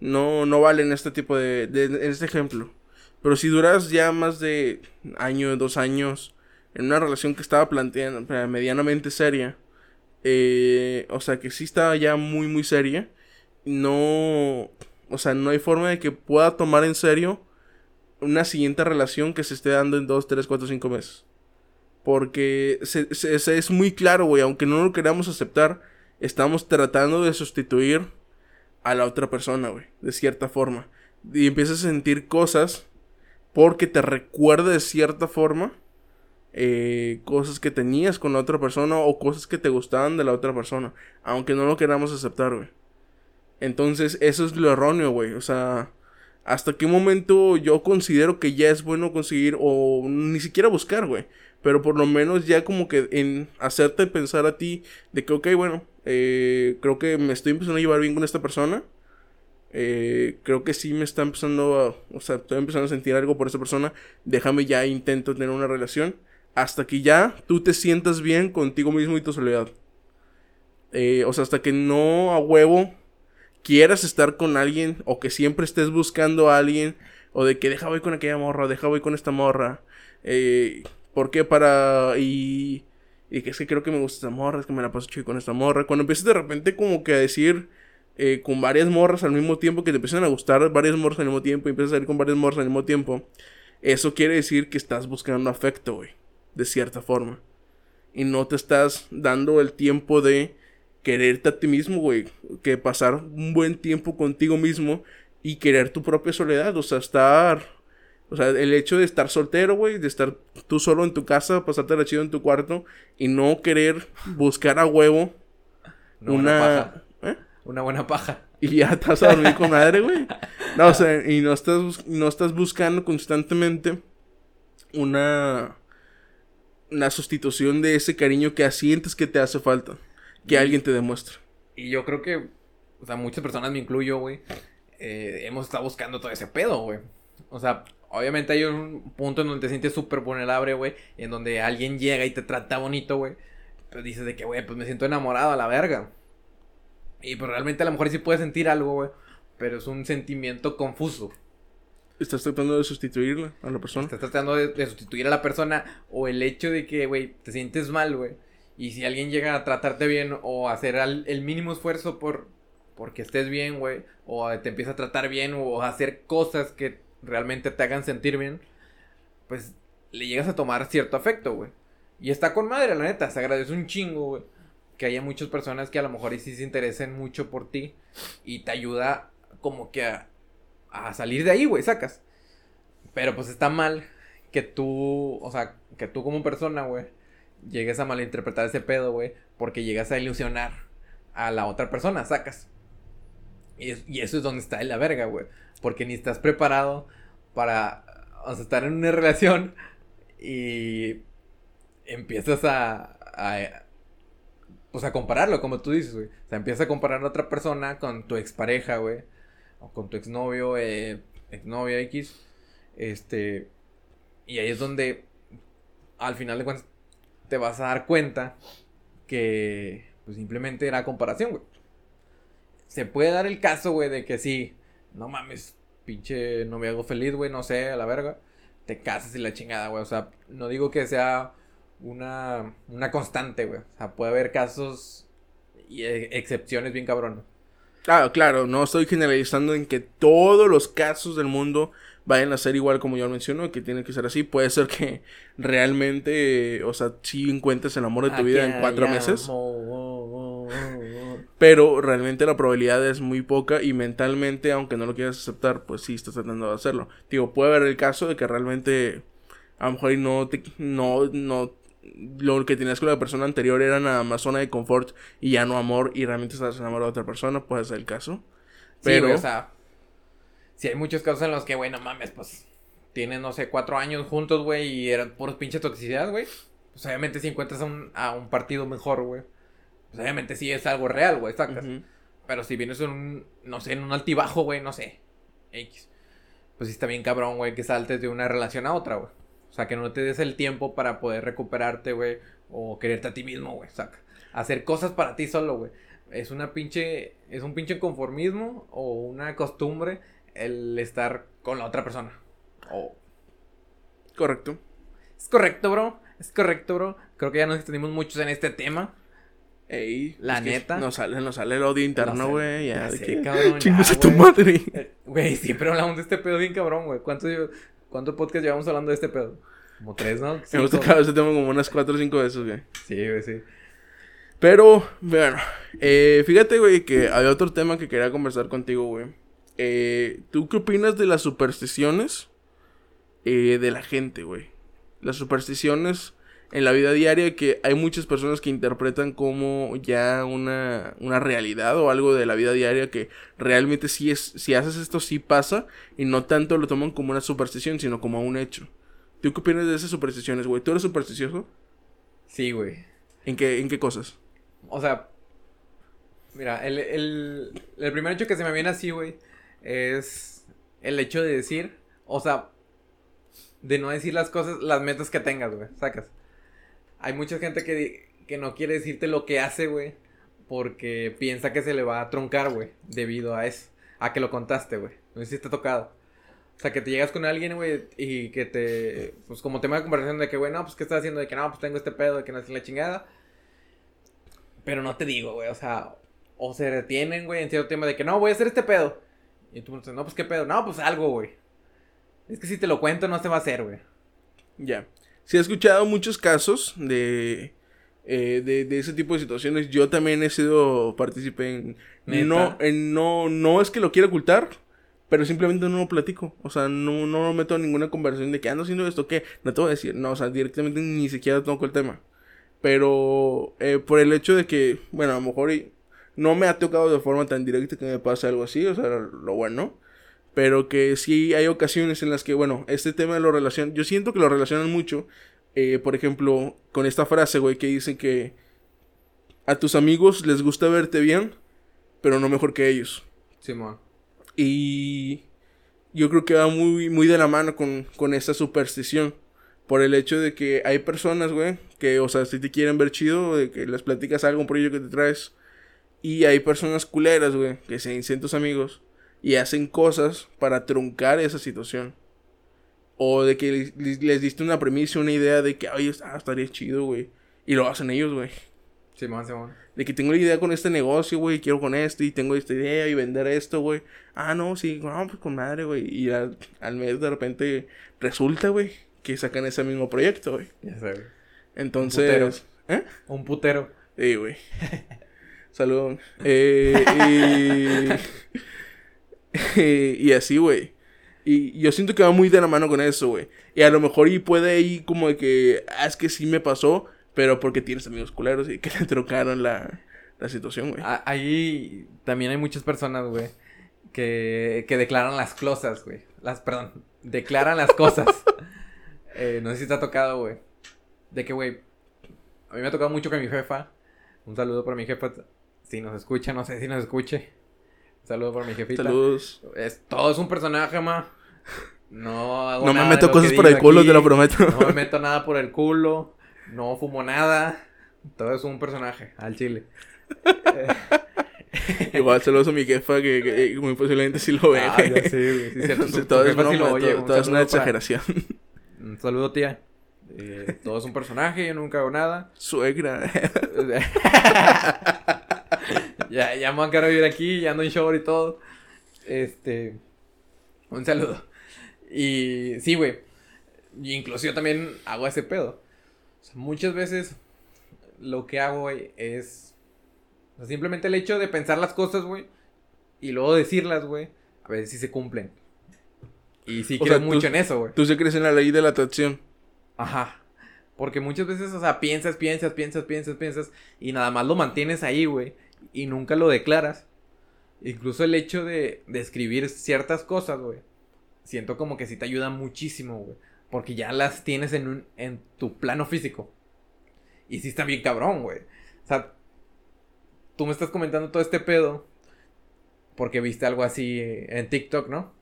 no, no vale en este tipo de, de, en este ejemplo. Pero si duras ya más de año, dos años, en una relación que estaba planteando, medianamente seria, eh, o sea, que sí estaba ya muy, muy seria. No, o sea, no hay forma de que pueda tomar en serio una siguiente relación que se esté dando en 2, 3, 4, 5 meses. Porque se, se- es muy claro, güey, aunque no lo queramos aceptar, estamos tratando de sustituir a la otra persona, güey, de cierta forma. Y empiezas a sentir cosas porque te recuerda de cierta forma eh, cosas que tenías con la otra persona o cosas que te gustaban de la otra persona, aunque no lo queramos aceptar, güey. Entonces, eso es lo erróneo, güey. O sea, hasta qué momento yo considero que ya es bueno conseguir o ni siquiera buscar, güey. Pero por lo menos ya como que en hacerte pensar a ti de que, ok, bueno, eh, creo que me estoy empezando a llevar bien con esta persona. Eh, creo que sí me está empezando a, o sea, estoy empezando a sentir algo por esa persona. Déjame ya intento tener una relación. Hasta que ya tú te sientas bien contigo mismo y tu soledad. Eh, o sea, hasta que no a huevo quieras estar con alguien o que siempre estés buscando a alguien o de que deja voy con aquella morra, deja voy con esta morra. Eh, ¿Por qué para y y que es que creo que me gusta esta morra, es que me la paso chido con esta morra. Cuando empiezas de repente como que a decir eh, con varias morras al mismo tiempo, que te empiezan a gustar varias morras al mismo tiempo y empiezas a salir con varias morras al mismo tiempo, eso quiere decir que estás buscando afecto, güey, de cierta forma. Y no te estás dando el tiempo de quererte a ti mismo, güey. Que pasar un buen tiempo contigo mismo y querer tu propia soledad. O sea, estar. O sea, el hecho de estar soltero, güey, de estar tú solo en tu casa, pasarte la chido en tu cuarto y no querer buscar a huevo Una. Una buena paja. Y ya te vas a dormir con madre, güey. No, o sea, y no estás, no estás buscando constantemente una. Una sustitución de ese cariño que sientes que te hace falta. Que alguien te demuestre. Y yo creo que, o sea, muchas personas, me incluyo, güey, eh, hemos estado buscando todo ese pedo, güey. O sea, obviamente hay un punto en donde te sientes súper vulnerable, güey, en donde alguien llega y te trata bonito, güey. Pero dices de que, güey, pues me siento enamorado a la verga. Y pues realmente a lo mejor sí puedes sentir algo, güey, pero es un sentimiento confuso. Estás tratando de sustituirla a la persona. Estás tratando de, de sustituir a la persona o el hecho de que, güey, te sientes mal, güey. Y si alguien llega a tratarte bien o a hacer al- el mínimo esfuerzo por porque estés bien, güey, o te empieza a tratar bien o a hacer cosas que realmente te hagan sentir bien, pues le llegas a tomar cierto afecto, güey. Y está con madre, la neta, se agradece un chingo, güey. Que haya muchas personas que a lo mejor sí se interesen mucho por ti y te ayuda como que a, a salir de ahí, güey, sacas. Pero pues está mal que tú, o sea, que tú como persona, güey, llegues a malinterpretar ese pedo, güey, porque llegas a ilusionar a la otra persona, sacas. Y, es- eso es donde está de la verga, güey. Porque ni estás preparado para, o sea, estar en una relación y empiezas a pues a compararlo, como tú dices, güey. O sea, empiezas a comparar a otra persona con tu expareja, güey. O con tu exnovio, eh, exnovia X. Este. Y ahí es donde, al final de cuentas, te vas a dar cuenta que, pues simplemente era comparación, güey. Se puede dar el caso, güey, de que sí, no mames, pinche noviazgo feliz, güey, no sé, a la verga. Te casas y la chingada, güey. O sea, no digo que sea una, una constante, güey. O sea, puede haber casos y e- excepciones bien cabronas. Claro, claro, no estoy generalizando en que todos los casos del mundo vayan a ser igual como yo lo menciono, que tienen que ser así. Puede ser que realmente, eh, o sea, sí encuentres el amor de tu vida en cuatro meses. Pero realmente la probabilidad es muy poca y mentalmente, aunque no lo quieras aceptar, pues sí estás tratando de hacerlo. Digo, puede haber el caso de que realmente a lo mejor no te, no, no, lo que tenías con la persona anterior era nada más zona de confort y ya no amor y realmente estás enamorado de otra persona, puede ser el caso. Pero, o sea, si hay muchos casos en los que, güey, no mames, pues tienen, no sé, cuatro años juntos, güey, y eran puros pinche toxicidad, güey. Pues obviamente si encuentras a un, a un partido mejor, güey. Pues obviamente sí es algo real, güey, sacas. Pero si vienes en un, no sé, en un altibajo, güey, no sé. X. Pues sí está bien cabrón, güey, que saltes de una relación a otra, güey. O sea, que no te des el tiempo para poder recuperarte, güey. O quererte a ti mismo, güey, saca. Hacer cosas para ti solo, güey. Es una pinche, es un pinche conformismo o una costumbre el estar con la otra persona. O... correcto. Es correcto, bro. Es correcto, bro. Creo que ya nos extendimos muchos en este tema. Ey, La es neta. Nos sale, nos sale el odio interno, güey. ya Ya, de sé, que. cabrón, Chingas a tu güey. madre. Eh, Güey, siempre hablamos de este pedo bien cabrón, güey. ¿Cuánto, ¿Cuánto podcast llevamos hablando de este pedo? Como tres, ¿no? Hemos Cinco. tocado este tema como unas cuatro o cinco veces, güey. Sí, güey, sí. Pero, bueno, eh, fíjate, güey, que hay otro tema que quería conversar contigo, güey. Eh, ¿Tú qué opinas de las supersticiones eh, de la gente, güey? Las supersticiones en la vida diaria que hay muchas personas que interpretan como ya una, una realidad o algo de la vida diaria que realmente sí es, si haces esto sí pasa y no tanto lo toman como una superstición, sino como un hecho. ¿Tú qué opinas de esas supersticiones, güey? ¿Tú eres supersticioso? Sí, güey. ¿En qué, en qué cosas? O sea, mira, el, el, el primer hecho que se me viene así, güey, es el hecho de decir, o sea, de no decir las cosas, las metas que tengas, güey, sacas. Hay mucha gente que, que no quiere decirte lo que hace, güey, porque piensa que se le va a troncar, güey, debido a eso, a que lo contaste, güey. No sé si te tocado. O sea, que te llegas con alguien, güey, y que te, pues como tema de conversación de que, güey, no, pues, ¿qué estás haciendo? De que, no, pues, tengo este pedo, de que no es la chingada. Pero no te digo, güey, o sea, o se retienen, güey, en cierto tema de que no, voy a hacer este pedo. Y tú me dices, no, pues qué pedo, no, pues algo, güey. Es que si te lo cuento, no se va a hacer, güey. Ya. Sí, he escuchado muchos casos de, eh, de, de ese tipo de situaciones. Yo también he sido partícipe en... ¿Neta? No, en no, no es que lo quiera ocultar, pero simplemente no lo platico. O sea, no, no lo meto en ninguna conversación de que ando haciendo esto, ¿qué? No te voy a decir. No, o sea, directamente ni siquiera toco el tema. Pero eh, por el hecho de que, bueno, a lo mejor y- no me ha tocado de forma tan directa que me pase algo así, o sea, lo bueno. Pero que sí hay ocasiones en las que, bueno, este tema lo relacionan. Yo siento que lo relacionan mucho. eh, por ejemplo, con esta frase, güey, que dicen que a tus amigos les gusta verte bien, pero no mejor que ellos. Simón. Y yo creo que va muy, muy de la mano con, con esta superstición. Por el hecho de que hay personas, güey, que, o sea, si te quieren ver chido, de que les platicas algo, un proyecto que te traes. Y hay personas culeras, güey, que se dicen tus amigos y hacen cosas para truncar esa situación. O de que les, les- les diste una premisa, una idea de que, oye, ah, estaría chido, güey. Y lo hacen ellos, güey. Simón, Simón. De que tengo la idea con este negocio, güey, quiero con esto y tengo esta idea y vender esto, güey. Ah, no, sí, no, pues con madre, güey. Y al, al mes de repente resulta, güey, que sacan ese mismo proyecto, güey. Ya sé, güey. Entonces... ¿Eh? Un putero. Sí, güey. Saludos. Eh, y... y así, güey. Y yo siento que va muy de la mano con eso, güey. Y a lo mejor y puede ir como de que, ah, es que sí me pasó, pero porque tienes amigos culeros y que le trocaron la, la situación, güey. A- Ahí también hay muchas personas, güey, que, que declaran las cosas, güey. Las, perdón, declaran las cosas. Eh, no sé si te ha tocado, güey. De que, güey, a mí me ha tocado mucho que mi jefa, un saludo para mi jefa, si nos escucha, no sé si nos escuche. Un saludo para mi jefita. Saludos. Es, todo es un personaje, ma. No hago No me meto de cosas por el culo, aquí. te lo prometo. No me meto nada por el culo. No fumo nada. Todo es un personaje, al chile. Igual saludos a mi jefa que, que muy posiblemente sí lo ve, Ah, ya. Sí, cierto. Tu- todo tu es jefa sí broma, lo oye. todo- Un todo es una para- exageración. Un saludo, tía. Eh, todo es un personaje, yo nunca hago nada. Suegra. ya, ya me van a vivir aquí, ya ando en short y todo. Este. Un saludo. Y sí, güey. Incluso yo también hago ese pedo. O sea, muchas veces lo que hago, güey, es. o sea, simplemente el hecho de pensar las cosas, güey. Y luego decirlas, güey. A ver si se cumplen. Y sí O creo sea, tú- mucho en eso, güey. Tú se crees en la ley de la atracción. Ajá. Porque muchas veces, o sea, piensas, piensas, piensas, piensas, piensas. Y nada más lo mantienes ahí, güey. Y nunca lo declaras. Incluso el hecho de, de escribir ciertas cosas, güey. Siento como que sí te ayuda muchísimo, güey. Porque ya las tienes en, un, en tu plano físico. Y sí está bien cabrón, güey. O sea, tú me estás comentando todo este pedo. Porque viste algo así en TikTok, ¿no?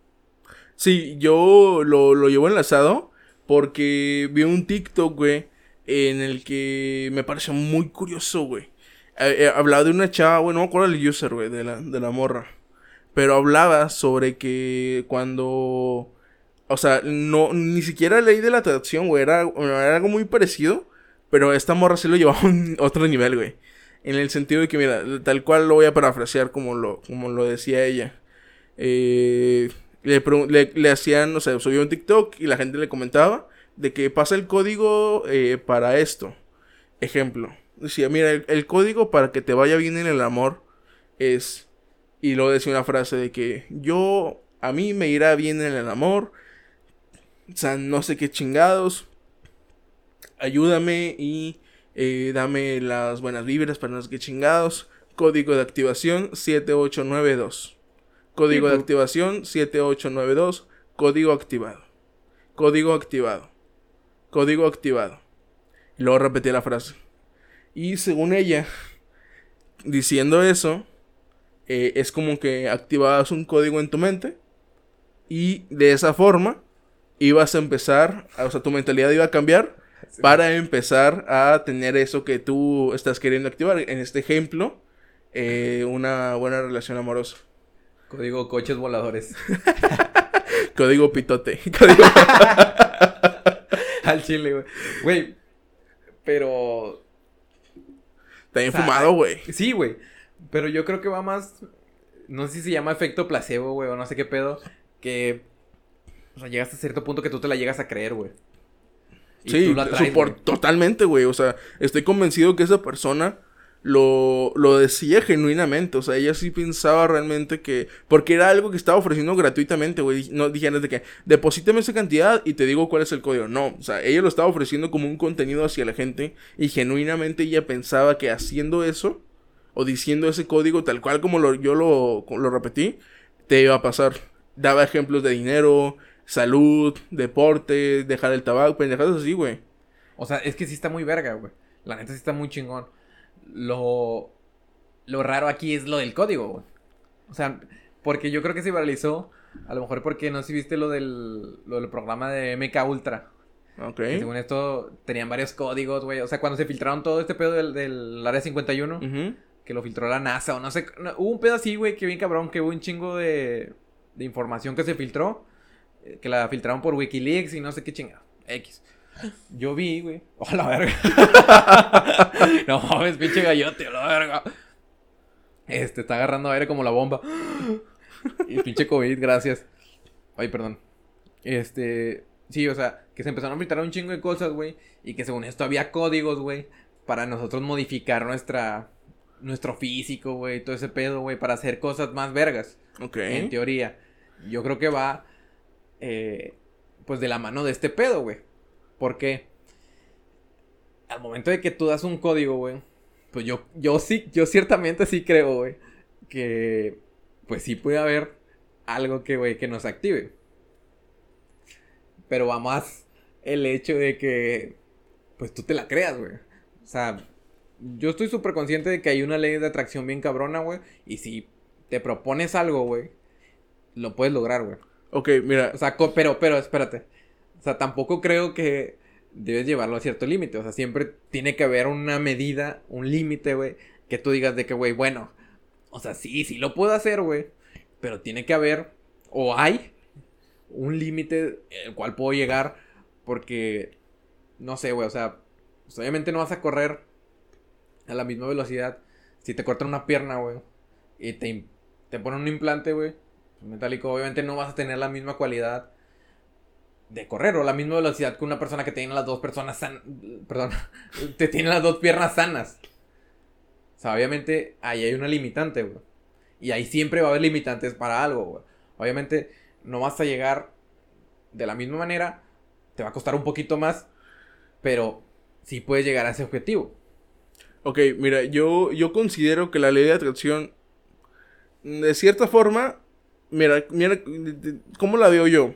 Sí, yo lo, lo llevo enlazado porque vi un TikTok, güey, en el que me pareció muy curioso, güey. Eh, eh, hablaba de una chava, güey, no me acuerdo el user, güey, de la, de la morra. Pero hablaba sobre que cuando... O sea, no, ni siquiera ley de la atracción, güey, era, era algo muy parecido. Pero esta morra sí lo llevaba a un otro nivel, güey. En el sentido de que, mira, tal cual lo voy a parafrasear como lo, como lo decía ella. Eh, le, le, le hacían, o sea, subía un TikTok y la gente le comentaba de que pasa el código eh, para esto. Ejemplo. Decía, mira, el, código para que te vaya bien en el amor es... Y luego decía una frase de que yo, a mí me irá bien en el amor. O sea, no sé qué chingados. Ayúdame y eh, dame las buenas vibras para no sé qué chingados. Código de activación 7892. Código de activación 7892. Código activado. Código activado. Código activado. Y luego repetí la frase. Y según ella, diciendo eso, eh, es como que activabas un código en tu mente. Y de esa forma ibas a empezar, o sea, tu mentalidad iba a cambiar para empezar a tener eso que tú estás queriendo activar. En este ejemplo, eh, una buena relación amorosa. Código coches voladores. Código pitote. Código... Al chile, güey. Güey, pero... Está bien fumado, güey. Sí, güey. Pero yo creo que va más... No sé si se llama efecto placebo, güey, o no sé qué pedo. Que... O sea, llegas a cierto punto que tú te la llegas a creer, güey. Sí, totalmente, güey. O sea, estoy convencido que esa persona lo, lo decía genuinamente. O sea, ella sí pensaba realmente que. Porque era algo que estaba ofreciendo gratuitamente, güey. No dijeron de que deposítame esa cantidad y te digo cuál es el código. No, o sea, ella lo estaba ofreciendo como un contenido hacia la gente. Y genuinamente ella pensaba que haciendo eso, o diciendo ese código tal cual como lo, yo lo, lo repetí, te iba a pasar. Daba ejemplos de dinero, salud, deporte, dejar el tabaco, pendejadas así, güey. O sea, es que sí está muy verga, güey. La neta sí está muy chingón lo, lo raro aquí es lo del código, O sea, porque yo creo que se viralizó, a lo mejor porque no sé si viste lo del, lo del programa de MK Ultra. Ok. según esto, tenían varios códigos, güey. O sea, cuando se filtraron todo este pedo del, del Área 51, que lo filtró la NASA o no sé. hubo un pedo así, güey, que bien cabrón, que hubo un chingo de, de información que se filtró. Eh, que la filtraron por Wikileaks y no sé qué chingada. X. Yo vi, güey. ¡Oh, la verga! no mames, pinche gallote, la verga. Este, está agarrando aire como la bomba. y pinche COVID, gracias. Ay, perdón. Este, sí, o sea, que se empezaron a filtrar un chingo de cosas, güey. Y que según esto había códigos, güey. Para nosotros modificar nuestra. Nuestro físico, güey. Todo ese pedo, güey. Para hacer cosas más vergas. Ok. En teoría. Yo creo que va. Eh, pues de la mano de este pedo, güey. Porque al momento de que tú das un código, güey, pues yo, yo sí, yo ciertamente sí creo, güey, que pues sí puede haber algo que, güey, que nos active. Pero va más el hecho de que, pues tú te la creas, güey. O sea, yo estoy súper consciente de que hay una ley de atracción bien cabrona, güey. Y si te propones algo, güey, lo puedes lograr, güey. Ok, mira. O sea, pero, pero, espérate. O sea, tampoco creo que debes llevarlo a cierto límite. O sea, siempre tiene que haber una medida, un límite, güey. Que tú digas de que, güey, bueno. O sea, sí, sí lo puedo hacer, güey. Pero tiene que haber, o hay, un límite el cual puedo llegar. Porque, no sé, güey, o sea, pues, obviamente no vas a correr a la misma velocidad. Si te cortan una pierna, güey, y te, te ponen un implante, güey, metálico, obviamente no vas a tener la misma cualidad de correr o la misma velocidad que una persona que tiene las dos personas san perdón, te tiene las dos piernas sanas. O sea, obviamente ahí hay una limitante, güey. Y ahí siempre va a haber limitantes para algo, güey. Obviamente no vas a llegar de la misma manera, te va a costar un poquito más, pero sí puedes llegar a ese objetivo. Ok, mira, yo, yo considero que la ley de atracción, de cierta forma, mira, mira, ¿cómo la veo yo?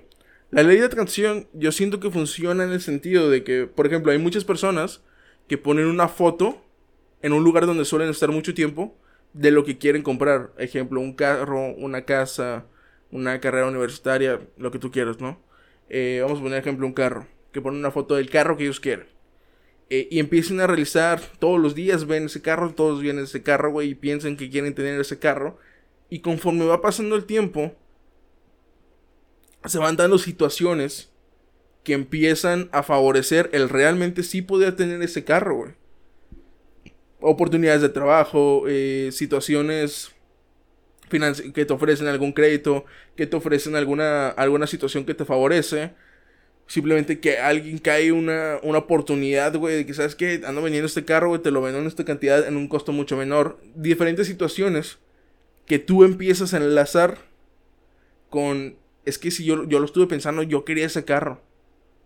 La ley de atracción yo siento que funciona en el sentido de que, por ejemplo, hay muchas personas que ponen una foto en un lugar donde suelen estar mucho tiempo de lo que quieren comprar. Ejemplo, un carro, una casa, una carrera universitaria, lo que tú quieras, ¿no? Eh, vamos a poner ejemplo un carro, que ponen una foto del carro que ellos quieren. Eh, y empiecen a realizar, todos los días ven ese carro, todos ven ese carro, güey, y piensan que quieren tener ese carro. Y conforme va pasando el tiempo, se van dando situaciones que empiezan a favorecer el realmente sí poder tener ese carro, güey. Oportunidades de trabajo, eh, situaciones que te ofrecen algún crédito, que te ofrecen alguna, alguna situación que te favorece. Simplemente que alguien cae una, una oportunidad, güey, de que, ¿sabes qué? Ando vendiendo este carro, güey, te lo vendo en esta cantidad en un costo mucho menor. Diferentes situaciones que tú empiezas a enlazar con... Es que si yo, yo lo estuve pensando, yo quería ese carro.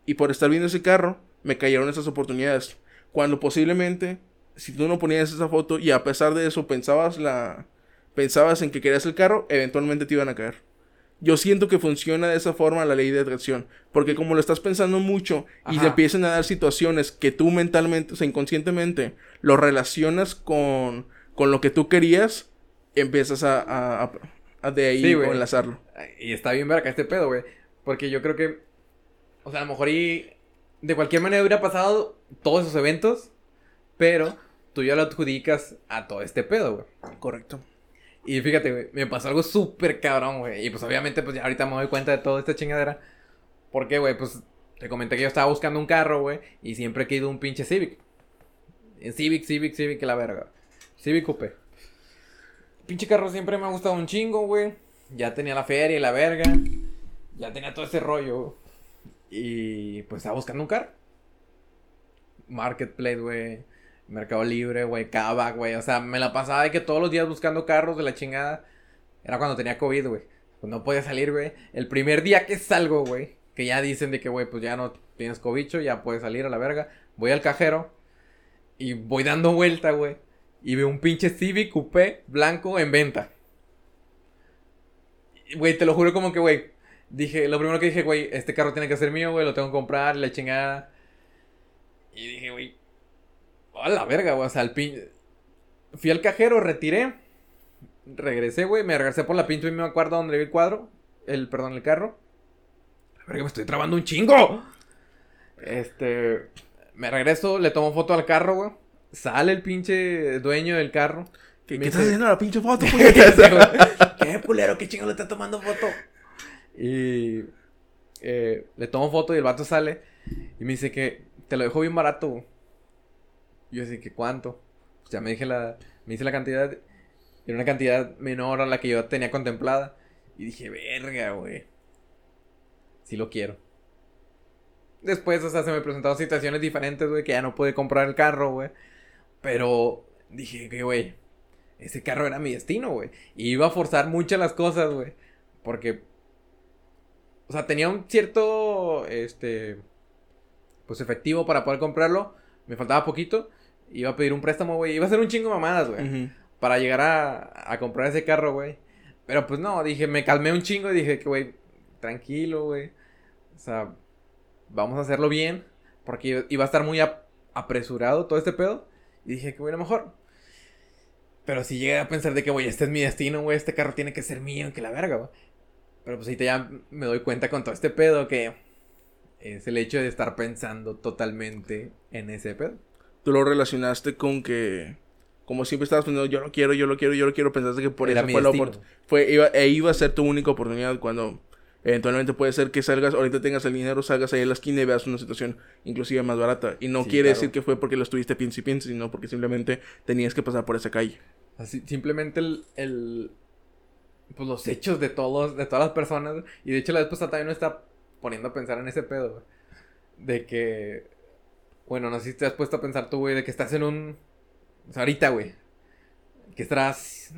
Y por estar viendo ese carro, me cayeron esas oportunidades. Cuando posiblemente, si tú no ponías esa foto y a pesar de eso pensabas la... Pensabas en que querías el carro, eventualmente te iban a caer. Yo siento que funciona de esa forma la ley de atracción. Porque como lo estás pensando mucho y te empiezan a dar situaciones que tú mentalmente, o sea, inconscientemente, lo relacionas con, con lo que tú querías, empiezas a, a, de ahí enlazarlo. Y está bien ver acá este pedo, güey. Porque yo creo que, o sea, a lo mejor y de cualquier manera hubiera pasado todos esos eventos, pero tú ya lo adjudicas a todo este pedo, güey. Correcto. Y fíjate, güey, me pasó algo súper cabrón, güey. Y pues obviamente, pues ya ahorita me doy cuenta de toda esta chingadera. ¿Por qué, güey? Pues te comenté que yo estaba buscando un carro, güey. Y siempre he querido un pinche Civic. Civic, Civic, Civic, que la verga. Civic Coupé. Pinche carro siempre me ha gustado un chingo, güey. Ya tenía la feria y la verga. Ya tenía todo ese rollo. Y pues estaba buscando un carro. Marketplace, güey Mercado Libre, güey, Cava, güey. O sea, me la pasaba de que todos los días buscando carros de la chingada. Era cuando tenía COVID, güey. Pues no podía salir, güey. El primer día que salgo, güey. Que ya dicen de que, güey, pues ya no tienes cobicho, ya puedes salir a la verga. Voy al cajero. Y voy dando vuelta, güey. Y veo un pinche Civic Coupé blanco en venta. Güey, te lo juro como que, güey. Dije, lo primero que dije, güey, este carro tiene que ser mío, güey, lo tengo que comprar, la chingada. Y dije, güey, a la verga, güey. O sea, al pin... Fui al cajero, retiré. Regresé, güey. Me regresé por la pinche y me acuerdo donde vi el cuadro. El, perdón, el carro. La verga, me estoy trabando un chingo. Este. Me regreso, le tomo foto al carro, güey. Sale el pinche dueño del carro. ¿Qué, ¿qué estás haciendo la pinche foto, ¿Qué pulero? ¿Qué chingo le está tomando foto? Y. Eh, le tomo foto y el vato sale. Y me dice que te lo dejo bien barato, güey. Yo decía que cuánto. Pues ya me dije la, me dice la cantidad. Era una cantidad menor a la que yo tenía contemplada. Y dije, verga, güey. Sí lo quiero. Después, o sea, se me presentaron situaciones diferentes, güey, que ya no pude comprar el carro, güey. Pero dije que, güey, ese carro era mi destino, güey. Y iba a forzar muchas las cosas, güey. Porque, o sea, tenía un cierto, este, pues efectivo para poder comprarlo. Me faltaba poquito. Iba a pedir un préstamo, güey. Iba a ser un chingo de mamadas, güey. Para llegar a, a comprar ese carro, güey. Pero pues no, dije, me calmé un chingo y dije que, güey, tranquilo, güey. O sea, vamos a hacerlo bien. Porque iba a estar muy apresurado todo este pedo. Y dije que, güey, a lo mejor. Pero si llegué a pensar de que, güey, este es mi destino, güey, este carro tiene que ser mío, que la verga, güey. Pero pues ahorita ya me doy cuenta con todo este pedo que es el hecho de estar pensando totalmente en ese pedo tú lo relacionaste con que, como siempre estabas pensando, yo lo quiero, yo lo quiero, yo lo quiero, pensaste que por eso fue la oportunidad. Fue, iba, e iba a ser tu única oportunidad cuando eventualmente puede ser que salgas, ahorita tengas el dinero, salgas ahí en la esquina y veas una situación inclusive más barata. Y no quiere decir que fue porque lo estuviste piensa y piensa, sino porque simplemente tenías que pasar por esa calle. Así, simplemente el, el, pues los hechos de todos, de todas las personas. Y de hecho la pasada también no está poniendo a pensar en ese pedo, De que bueno, no sé si te has puesto a pensar tú, güey, de que estás en un. O sea, ahorita, güey. Que estás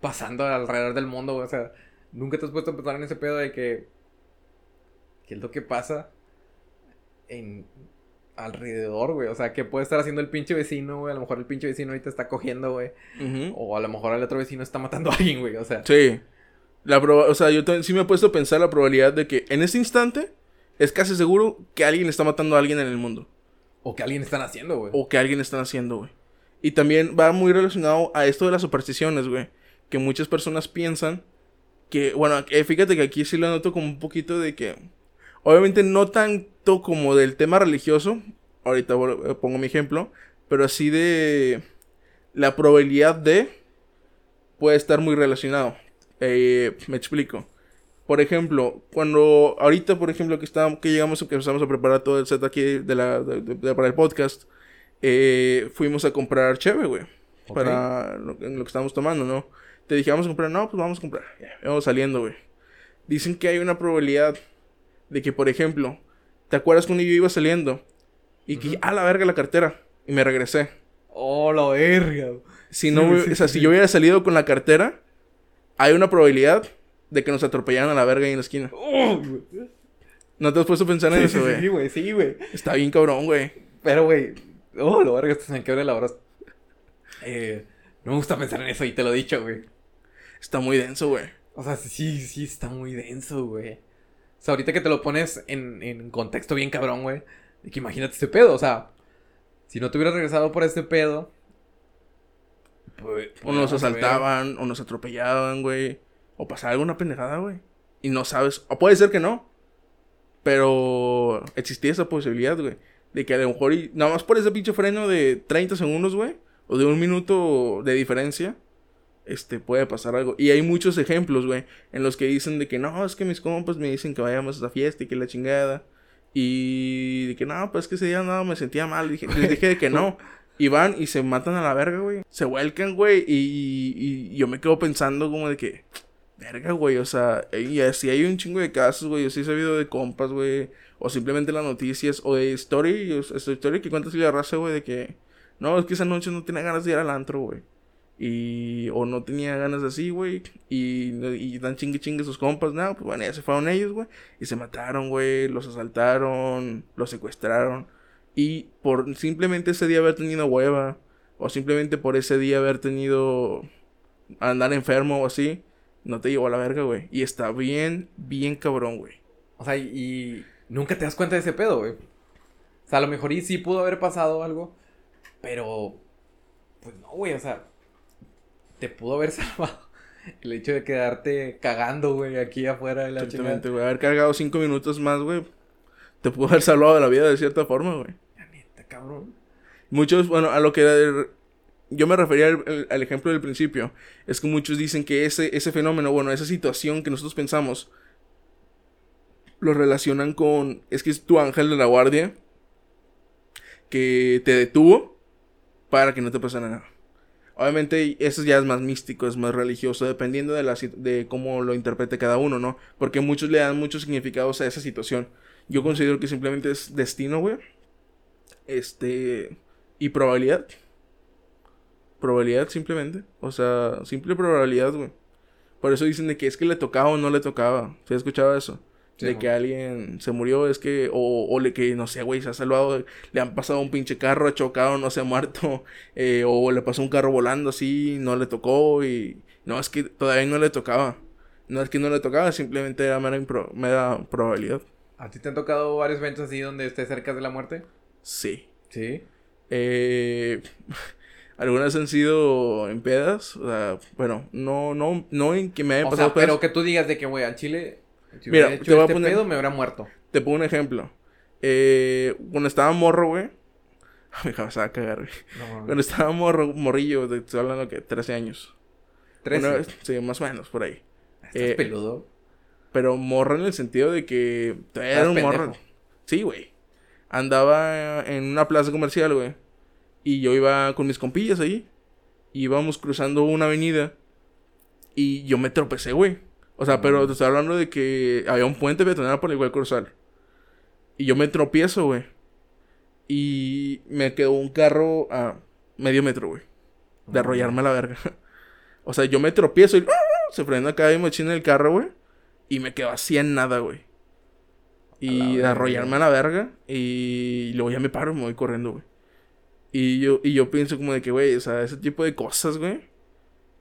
pasando alrededor del mundo, güey. O sea, nunca te has puesto a pensar en ese pedo de que. ¿Qué es lo que pasa en. alrededor, güey? O sea, ¿qué puede estar haciendo el pinche vecino, güey? A lo mejor el pinche vecino ahorita está cogiendo, güey. O a lo mejor el otro vecino está matando a alguien, güey. O sea. Sí. La o sea, yo sí me he puesto a pensar la probabilidad de que en ese instante es casi seguro que alguien está matando a alguien en el mundo. O que alguien están haciendo, güey. O que alguien están haciendo, güey. Y también va muy relacionado a esto de las supersticiones, güey. Que muchas personas piensan que, bueno, eh, fíjate que aquí sí lo noto como un poquito de que, obviamente no tanto como del tema religioso, ahorita eh, pongo mi ejemplo, pero así de la probabilidad de puede estar muy relacionado. Eh, me explico. Por ejemplo, cuando ahorita, por ejemplo, que estábamos, que llegamos, que empezamos a preparar todo el set aquí de la, de, para el podcast, eh, fuimos a comprar cheve, güey. Para lo, lo, que estábamos tomando, ¿no? Te dije, vamos a comprar, no, pues vamos a comprar. Ya, vamos saliendo, güey. Dicen que hay una probabilidad de que, por ejemplo, ¿Te acuerdas cuando yo iba saliendo? Y que, ah, la verga, la cartera. Y me regresé. Oh, la verga. Si no, o sea, si yo hubiera salido con la cartera, hay una probabilidad de que nos atropellaran a la verga ahí en la esquina. Oh, ¿No te has puesto a pensar en eso, güey? Sí, güey, sí, güey. Está bien cabrón, güey. Pero, güey. Oh, la verga, se me quebra la hora. Eh, no me gusta pensar en eso y te lo he dicho, güey. Está muy denso, güey. O sea, sí, sí, está muy denso, güey. O sea, ahorita que te lo pones en, en contexto bien cabrón, güey. De que imagínate este pedo, o sea, si no te hubieras regresado por este pedo. Pues, o nos asaltaban, o nos atropellaban, güey. O pasaba alguna pendejada, güey. Y no sabes. O puede ser que no. Pero existía esa posibilidad, güey. De que a lo mejor, y, nada más por ese pinche freno de 30 segundos, güey. O de un minuto de diferencia. Este, puede pasar algo. Y hay muchos ejemplos, güey. En los que dicen de que no, es que mis compas me dicen que vayamos a esa fiesta y que la chingada. Y de que no, pues que ese día no, me sentía mal. Dije, les dije de que no. Y van y se matan a la verga, güey. Se vuelcan, güey. Y, y, yo me quedo pensando como de que, verga, güey. O sea, y así hay un chingo de casos, güey. Yo sí he sabido de compas, güey. O simplemente las noticias. O de story. Esta historia que cuentas la raza, güey. De que, no, es que esa noche no tenía ganas de ir al antro, güey. Y, o no tenía ganas de así, güey. Y, y dan chingue chingue sus compas. No, pues bueno, ya se fueron ellos, güey. Y se mataron, güey. Los asaltaron. Los secuestraron. Y por simplemente ese día haber tenido hueva. O simplemente por ese día haber tenido. Andar enfermo o así. No te llevó a la verga, güey. Y está bien, bien cabrón, güey. O sea, y, nunca te das cuenta de ese pedo, güey. O sea, a lo mejor y sí pudo haber pasado algo. Pero. Pues no, güey. O sea, te pudo haber salvado el hecho de quedarte cagando, güey, aquí afuera de la Exactamente, güey. Haber cargado cinco minutos más, güey. Te pudo haber salvado de la vida de cierta forma, güey. La neta, cabrón. Muchos, bueno, a lo que yo me refería al, ejemplo del principio. Es que muchos dicen que ese, ese fenómeno, bueno, esa situación que nosotros pensamos, lo relacionan con. Es que es tu ángel de la guardia que te detuvo para que no te pasara nada. Obviamente eso ya es más místico, es más religioso, dependiendo de, la, de cómo lo interprete cada uno, ¿no? Porque muchos le dan muchos significados a esa situación. Yo considero que simplemente es destino, güey. Este... Y probabilidad. Probabilidad simplemente. O sea, simple probabilidad, güey. Por eso dicen de que es que le tocaba o no le tocaba. ¿Se ha escuchado de que alguien se murió, es que, o, o le que, no sé, güey, se ha salvado, le han pasado un pinche carro, ha chocado, no se ha muerto, eh, o le pasó un carro volando así, no le tocó, y no, es que todavía no le tocaba. No es que no le tocaba, simplemente era mera, mera probabilidad. ¿A ti te han tocado varios eventos así donde estés cerca de la muerte? Sí. ¿Sí? Eh, algunas han sido en pedas, o sea, bueno, no, no, no en que me haya pasado Pero que tú digas de que, güey, al chile Mira, te voy a este poner, me hubiera muerto. Te pongo un ejemplo. Eh, cuando estaba morro, güey. Me vas a cagar, güey. cuando estaba morro, morrillo, te estoy hablando que 13 años. ¿13? sí, más o menos, por ahí. ¿Estás eh, peludo? Pero morro en el sentido de que era un morro. Sí, güey. Andaba en una plaza comercial, güey. Y yo iba con mis compillas ahí. Íbamos cruzando una avenida. Y yo me tropecé, güey. O sea, pero te estoy hablando de que había un puente peatonal por el cual cruzar. Y yo me tropiezo, güey. Y me quedó un carro a medio metro, güey. De arrollarme a la verga. o sea, yo me tropiezo y ¡ah! se frena acá y me en el carro, güey. Y me quedó así en nada, güey. Y de arrollarme a la verga. Y luego ya me paro y me voy corriendo, güey. Y yo, y yo pienso como de que, güey, o sea, ese tipo de cosas, güey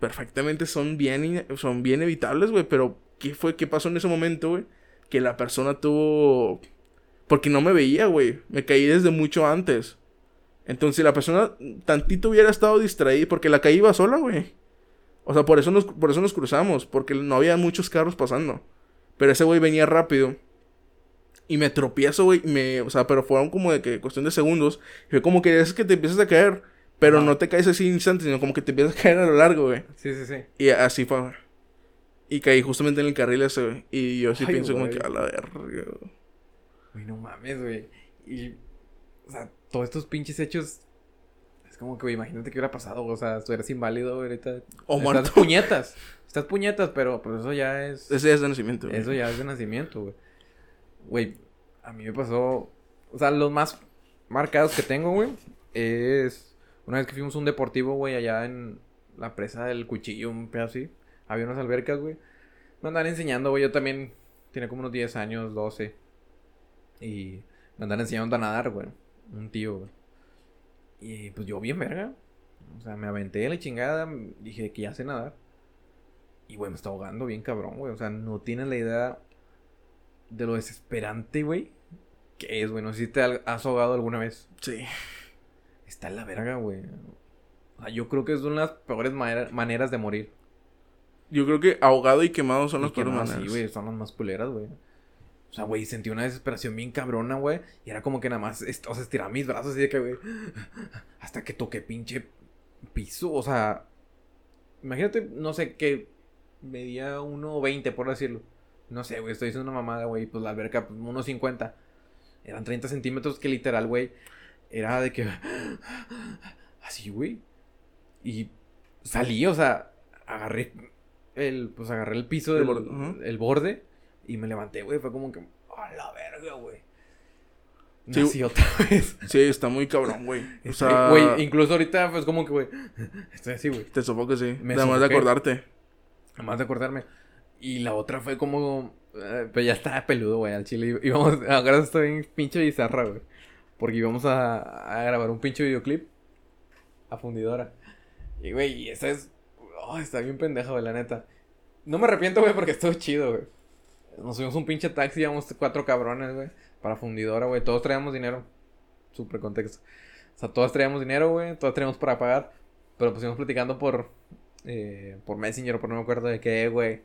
perfectamente son bien, son bien evitables, güey. Pero, ¿qué fue? ¿Qué pasó en ese momento, güey? Que la persona tuvo... Porque no me veía, güey. Me caí desde mucho antes. Entonces, si la persona tantito hubiera estado distraída, porque la caí iba sola, güey. O sea, por eso nos, por eso nos cruzamos, porque no había muchos carros pasando. Pero ese güey venía rápido. Y me tropiezo, güey. Me, o sea, pero fueron como de que cuestión de segundos. Y fue como que es que te empiezas a caer. Pero no te caes así instante, sino como que te empiezas a caer a lo largo, güey. Sí, sí, sí. Y así fue. Y caí justamente en el carril ese, güey. Y yo sí pienso como que a la verga, güey. no mames, güey. Y, o sea, todos estos pinches hechos. Es como que, güey, imagínate qué hubiera pasado, O sea, tú eres inválido, güey, ahorita. O muerto. Estás puñetas. Estás puñetas, pero pues eso ya es. Ese ya es de nacimiento, güey. Eso ya es de nacimiento, güey. Güey, A mí me pasó. O sea, los más marcados que tengo, güey, es. Una vez que fuimos a un deportivo, güey, allá en la presa del cuchillo, un pedazo así. Había unas albercas, güey. Me andan enseñando, güey. Yo también tenía como unos 10 años, 12. Y me andan enseñando a nadar, güey. Un tío, güey. Y pues yo bien verga. O sea, me aventé la chingada. Dije que ya sé nadar. Y, güey, me está ahogando bien cabrón, güey. O sea, no tienes la idea de lo desesperante, güey. Que es, güey. No sé si te has ahogado alguna vez. Sí. Está en la verga, güey. O sea, yo creo que es una de las peores maneras de morir. Yo creo que ahogado y quemado son las peores maneras. Sí, güey, son las más culeras, güey. O sea, güey, sentí una desesperación bien cabrona, güey. Y era como que nada más, o sea, estiraba mis brazos así de que, güey. Hasta que toqué pinche piso. O sea, imagínate, no sé, que medía 1.20, por decirlo. No sé, güey, estoy diciendo una mamada, güey. Pues la alberca, pues 1.50. Eran 30 centímetros que literal, güey. Era de que. Así, güey. Y salí, o sea, agarré el. Pues agarré el piso del el borde, y me levanté, güey. Fue como que. A la verga, güey. Sí, otra vez. Sí, está muy cabrón, güey. O sea, güey, incluso ahorita, pues como que, güey. Estoy así, güey. Te supongo que sí. Nada más de acordarte. Nada más de acordarme. Y la otra fue como. Eh, pues ya estaba peludo, güey, al chile. Íbamos. Ahora estoy en pinche bizarra, güey. Porque íbamos a, a grabar un pinche videoclip. A fundidora. Y, güey, esa es. Oh, está bien pendeja, güey, la neta. No me arrepiento, güey, porque estuvo chido, güey. Nos subimos un pinche taxi, íbamos cuatro cabrones, güey. Para fundidora, güey. Todos traíamos dinero. Súper contexto. O sea, todos traíamos dinero, güey. Todos traíamos para pagar. Pero pues íbamos platicando por. Eh, por Messenger, por no me acuerdo de qué, güey.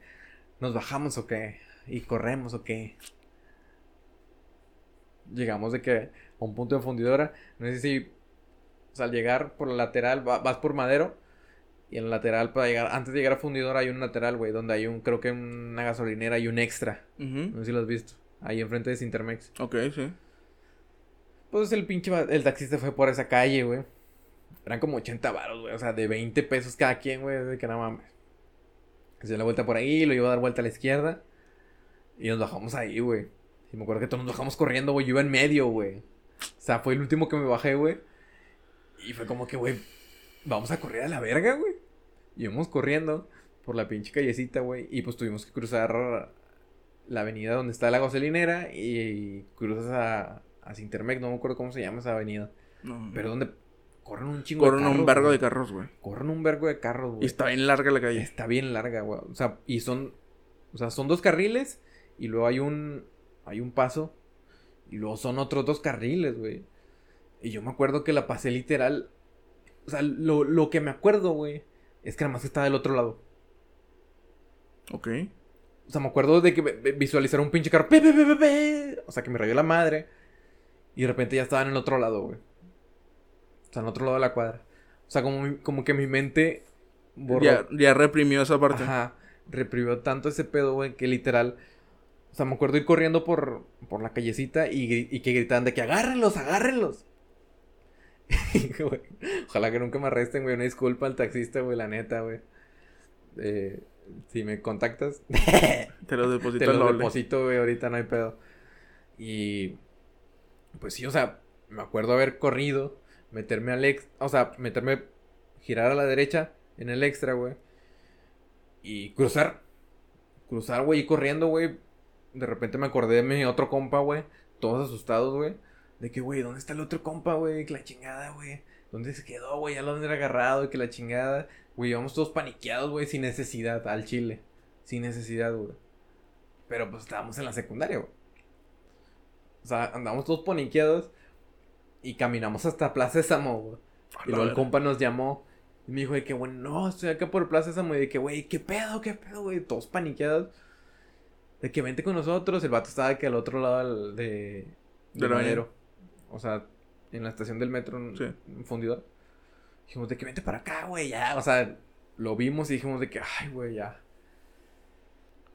¿Nos bajamos o qué? ¿Y corremos o qué? Llegamos de que a un punto de fundidora. No sé si. O sea, al llegar por la lateral, vas por madero. Y en la lateral, para llegar, antes de llegar a fundidora, hay un lateral, güey, donde hay un, creo que una gasolinera y un extra. No sé si lo has visto. Ahí enfrente de Sintermex. Ok, sí. Pues el pinche, el taxista fue por esa calle, güey. Eran como 80 baros, güey. O sea, de 20 pesos cada quien, güey. De que nada mames. Se dio la vuelta por ahí, lo iba a dar vuelta a la izquierda. Y nos bajamos ahí, güey. Y me acuerdo que todos nos bajamos corriendo, güey. Yo iba en medio, güey. O sea, fue el último que me bajé, güey. Y fue como que, güey, vamos a correr a la verga, güey. Y íbamos corriendo por la pinche callecita, güey. Y pues tuvimos que cruzar la avenida donde está la gasolinera y, cruzas a, a Sintermex. No me acuerdo cómo se llama esa avenida. No, Pero donde corren un chingo corren de carros. Corren un vergo de carros, güey. Corren un vergo de carros, güey. Y está bien larga la calle. Está bien larga, güey. O sea, y son. O sea, son dos carriles y luego hay un. Hay un paso. Y luego son otros dos carriles, güey. Y yo me acuerdo que la pasé literal o sea, lo, lo que me acuerdo, güey, es que nada más estaba del otro lado. Ok. O sea, me acuerdo de que visualizar un pinche carro. o sea, que me rayó la madre. Y de repente ya estaba en el otro lado, güey. O sea, en el otro lado de la cuadra. O sea, como, como que mi mente borró. Ya, reprimió esa parte. Ajá. Reprimió tanto ese pedo, güey, que literal. O sea, me acuerdo ir corriendo por, por la callecita y, y que gritaban de que agárrenlos, agárrenlos. Ojalá que nunca me arresten, güey. Una disculpa al taxista, güey, la neta, güey. Eh, si me contactas, te lo deposito. Te lo deposito, güey, ahorita no hay pedo. Y pues sí, o sea, me acuerdo haber corrido, meterme al ex, o sea, meterme, girar a la derecha en el extra, güey. Y cruzar. Cruzar, güey, y corriendo, güey. De repente me acordé de mi otro compa, güey. Todos asustados, güey. De que, güey, ¿dónde está el otro compa, güey? Que la chingada, güey. ¿Dónde se quedó, güey? Ya lo han agarrado, y que la chingada. Güey, vamos todos paniqueados, güey, sin necesidad, al chile. Sin necesidad, güey. Pero pues estábamos en la secundaria, güey. O sea, andamos todos paniqueados. Y caminamos hasta Plaza Samo, güey. Y luego el compa nos llamó. Y me dijo de que, güey, no, estoy acá por Plaza Samo. Y de que, güey, ¿qué pedo, qué pedo, güey? Todos paniqueados. De que vente con nosotros. El vato estaba de que al otro lado de... De o sea, en la estación del metro en, fundidor. Dijimos de que vente para acá, güey, ya. O sea, lo vimos y dijimos de que, ay, güey, ya.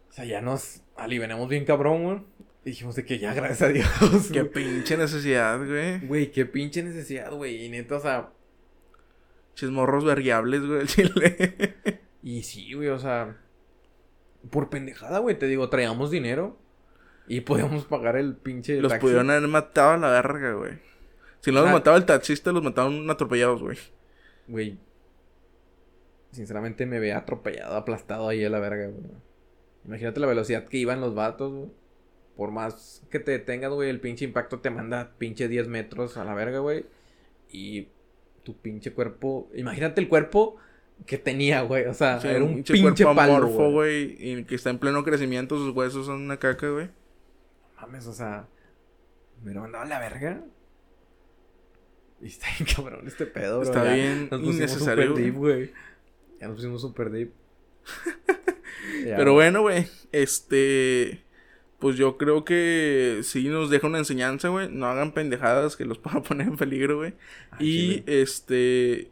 O sea, ya nos alivianamos bien cabrón, güey. Y dijimos de que ya, gracias a Dios. Qué pinche necesidad, güey. Güey, qué pinche necesidad, güey. Y neta, o sea. Chismorros variables, güey, el chile. y sí, güey, o sea. Por pendejada, güey, te digo, traíamos dinero. Y podíamos pagar el pinche. Los taxi. pudieron haber matado a la verga, güey. Si no los Ah. mataba el taxista, los mataron atropellados, güey. Güey. Sinceramente me veía atropellado, aplastado ahí a la verga, güey. Imagínate la velocidad que iban los vatos, güey. Por más que te detengas, güey, el pinche impacto te manda pinche 10 metros a la verga, güey. Y tu pinche cuerpo. Imagínate el cuerpo que tenía, güey. O sea, Sí, era un pinche palo, güey. güey. Y que está en pleno crecimiento, sus huesos son una caca, güey. Mames, o sea. Me lo mandaba a la verga. Y está bien cabrón este pedo, bro. Está Ya bien nos pusimos innecesario, super deep, güey. Ya nos pusimos super deep. Ya, Pero güey. bueno, güey. Este. Pues yo creo que sí nos deja una enseñanza, güey. No hagan pendejadas que los puedan poner en peligro, güey. Ah, Y chile. este.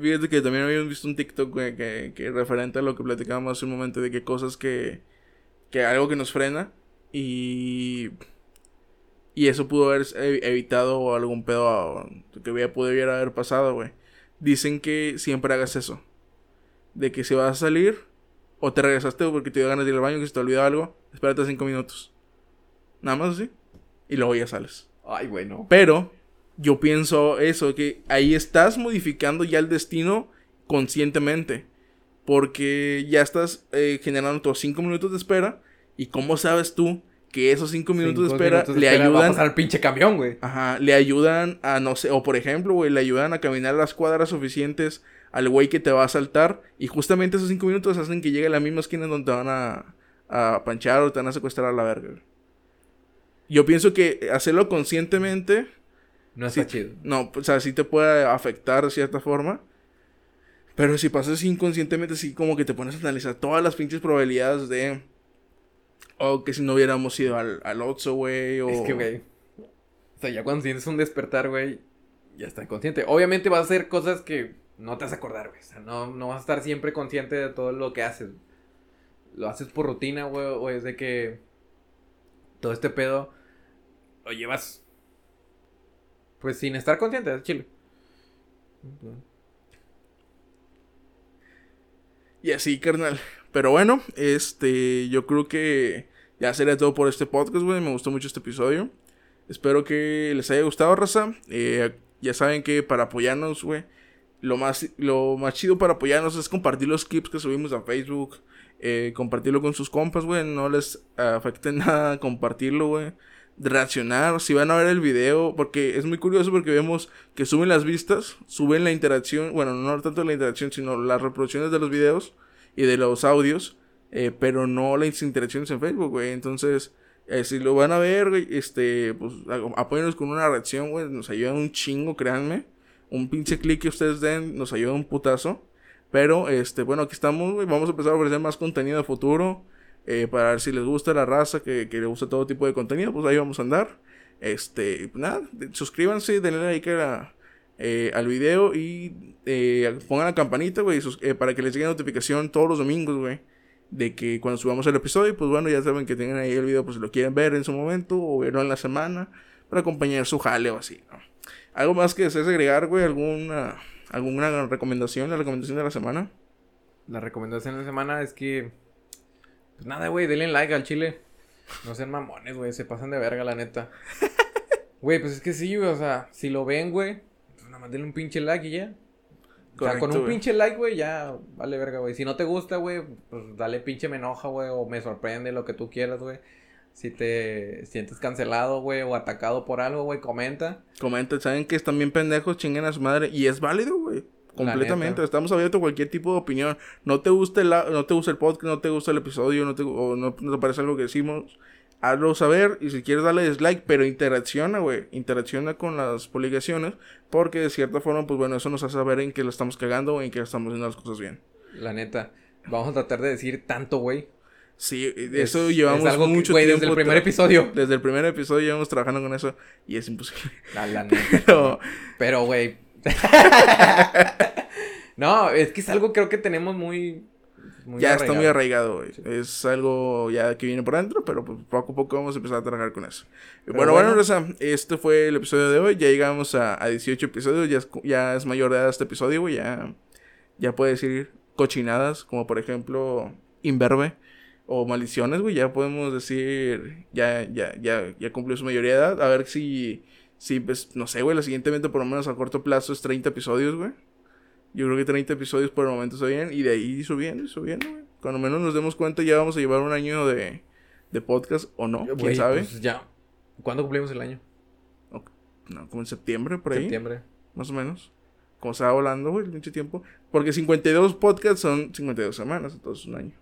Fíjate que también habíamos visto un TikTok, güey, que, que referente a lo que platicábamos hace un momento de que cosas que. que algo que nos frena. Y. Y eso pudo haber ev- evitado algún pedo que hubiera, pudiera haber pasado, güey. Dicen que siempre hagas eso. De que si vas a salir, o te regresaste porque te dio ganas de ir al baño, que se te olvidó algo, espérate cinco minutos. Nada más así. Y luego ya sales. Ay, güey, no. Pero yo pienso eso, que ahí estás modificando ya el destino conscientemente. Porque ya estás eh, generando tus 5 minutos de espera. ¿Y cómo sabes tú que esos 5 minutos de espera minutos de le Va a ayudan? pasar el pinche camión, güey. Ajá, le ayudan a, no sé, o por ejemplo, güey, le ayudan a caminar las cuadras suficientes al güey que te va a saltar. Y justamente esos 5 minutos hacen que llegue a la misma esquina donde te van a, a panchar o te van a secuestrar a la verga. Yo pienso que hacerlo conscientemente No está Sí. chido. no, o sea, sí te puede afectar de cierta forma. Pero si pasas inconscientemente, sí como que te pones a analizar todas las pinches probabilidades de... O que si no hubiéramos ido al, al Otso, güey, o... Es que, güey. O sea, ya cuando sientes un despertar, güey, ya estás consciente. Obviamente vas a hacer cosas que no te vas a acordar, güey. O sea, no, no vas a estar siempre consciente de todo lo que haces. Lo haces por rutina, güey, o es de que todo este pedo lo llevas pues sin estar consciente, es chile. Y así, carnal. Pero bueno, este, yo creo que ya sería todo por este podcast, güey. Me gustó mucho este episodio. Espero que les haya gustado, raza. Eh, ya saben que para apoyarnos, güey, lo más, lo más chido para apoyarnos es compartir los clips que subimos a Facebook. eh, compartirlo con sus compas, güey. No les afecte nada compartirlo, güey. Reaccionar, si van a ver el video, porque es muy curioso porque vemos que suben las vistas, suben la interacción, bueno, no tanto la interacción, sino las reproducciones de los videos y de los audios, eh, pero no las interacciones en Facebook, güey. Entonces, eh, si lo van a ver, güey, este, pues apóyennos con una reacción, güey, nos ayuda un chingo, créanme. Un pinche clic que ustedes den nos ayuda un putazo. Pero, este, bueno, aquí estamos, güey. Vamos a empezar a ofrecer más contenido de futuro. Eh, para ver si les gusta la raza, que, que le gusta todo tipo de contenido, pues ahí vamos a andar. Este, nada, suscríbanse, denle like a eh, al video y eh, pongan la campanita, güey, para que les llegue notificación todos los domingos, güey. De que cuando subamos el episodio, pues bueno, ya saben que tienen ahí el video, pues si lo quieren ver en su momento o verlo en la semana para acompañar su jale o así, ¿no? ¿Algo más que desees agregar, güey? ¿Alguna, ¿Alguna recomendación? ¿La recomendación de la semana? La recomendación de la semana es que. Pues nada, güey, denle like al chile. No sean mamones, güey, se pasan de verga, la neta. Güey, pues es que sí, güey, o sea, si lo ven, güey, pues nada más denle un pinche like y ya. O sea, con un pinche like, güey, ya vale verga, güey. Si no te gusta, güey, pues dale pinche me enoja, güey, o me sorprende, lo que tú quieras, güey. Si te sientes cancelado, güey, o atacado por algo, güey, comenta. Comenten, saben que están bien pendejos, chinguen a su madre. Y es válido, güey. Completamente. Estamos abiertos a cualquier tipo de opinión. No te gusta el, no te gusta el podcast, no te gusta el episodio, no te, o no, no te parece algo que decimos. Hazlo saber. Y si quieres darle dislike, pero interacciona, güey. Interacciona con las publicaciones. Porque de cierta forma, pues bueno, eso nos hace saber en que lo estamos cagando o en que estamos haciendo las cosas bien. La neta. Vamos a tratar de decir tanto, güey. Sí, Es- eso llevamos es algo que, tiempo. desde el primer episodio. Desde el primer episodio llevamos trabajando con eso. Y es imposible. La, la neta. Pero. Pero, güey. no, es que es algo creo que tenemos muy. muy ya está muy arraigado. güey. Es algo ya que viene por dentro, pero pues, poco a poco vamos a empezar a trabajar con eso. Pero bueno, bueno. Rosa, este fue el episodio de hoy. Ya llegamos a, a 18 episodios. Ya es, ya es mayor de edad este episodio, güey. Ya, ya puede decir cochinadas, como por ejemplo, imberbe. o maldiciones, güey, ya podemos decir, ya, ya, ya, ya cumplió su mayoría de edad. A ver si, si, pues, no sé, güey, la siguiente evento por lo menos a corto plazo es 30 episodios, güey. Yo creo que 30 episodios por el momento está bien. Y de ahí subiendo subiendo, güey. Cuando menos nos demos cuenta ya vamos a llevar un año de, de podcast o no, quién sabe. pues ya. ¿Cuándo cumplimos el año? No, como en septiembre, por ahí. Septiembre. Más o menos. Como se va volando, güey, el pinche tiempo. Porque 52 podcasts son 52 semanas, entonces un año.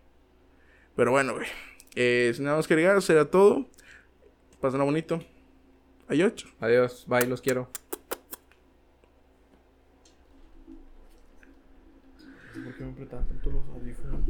Pero bueno, güey. Eh, sin nada más que agregar, será todo. Pásenla bonito. Hay 8. Adiós. Bye, los quiero. ¿Por qué me apretan tanto los audífonos?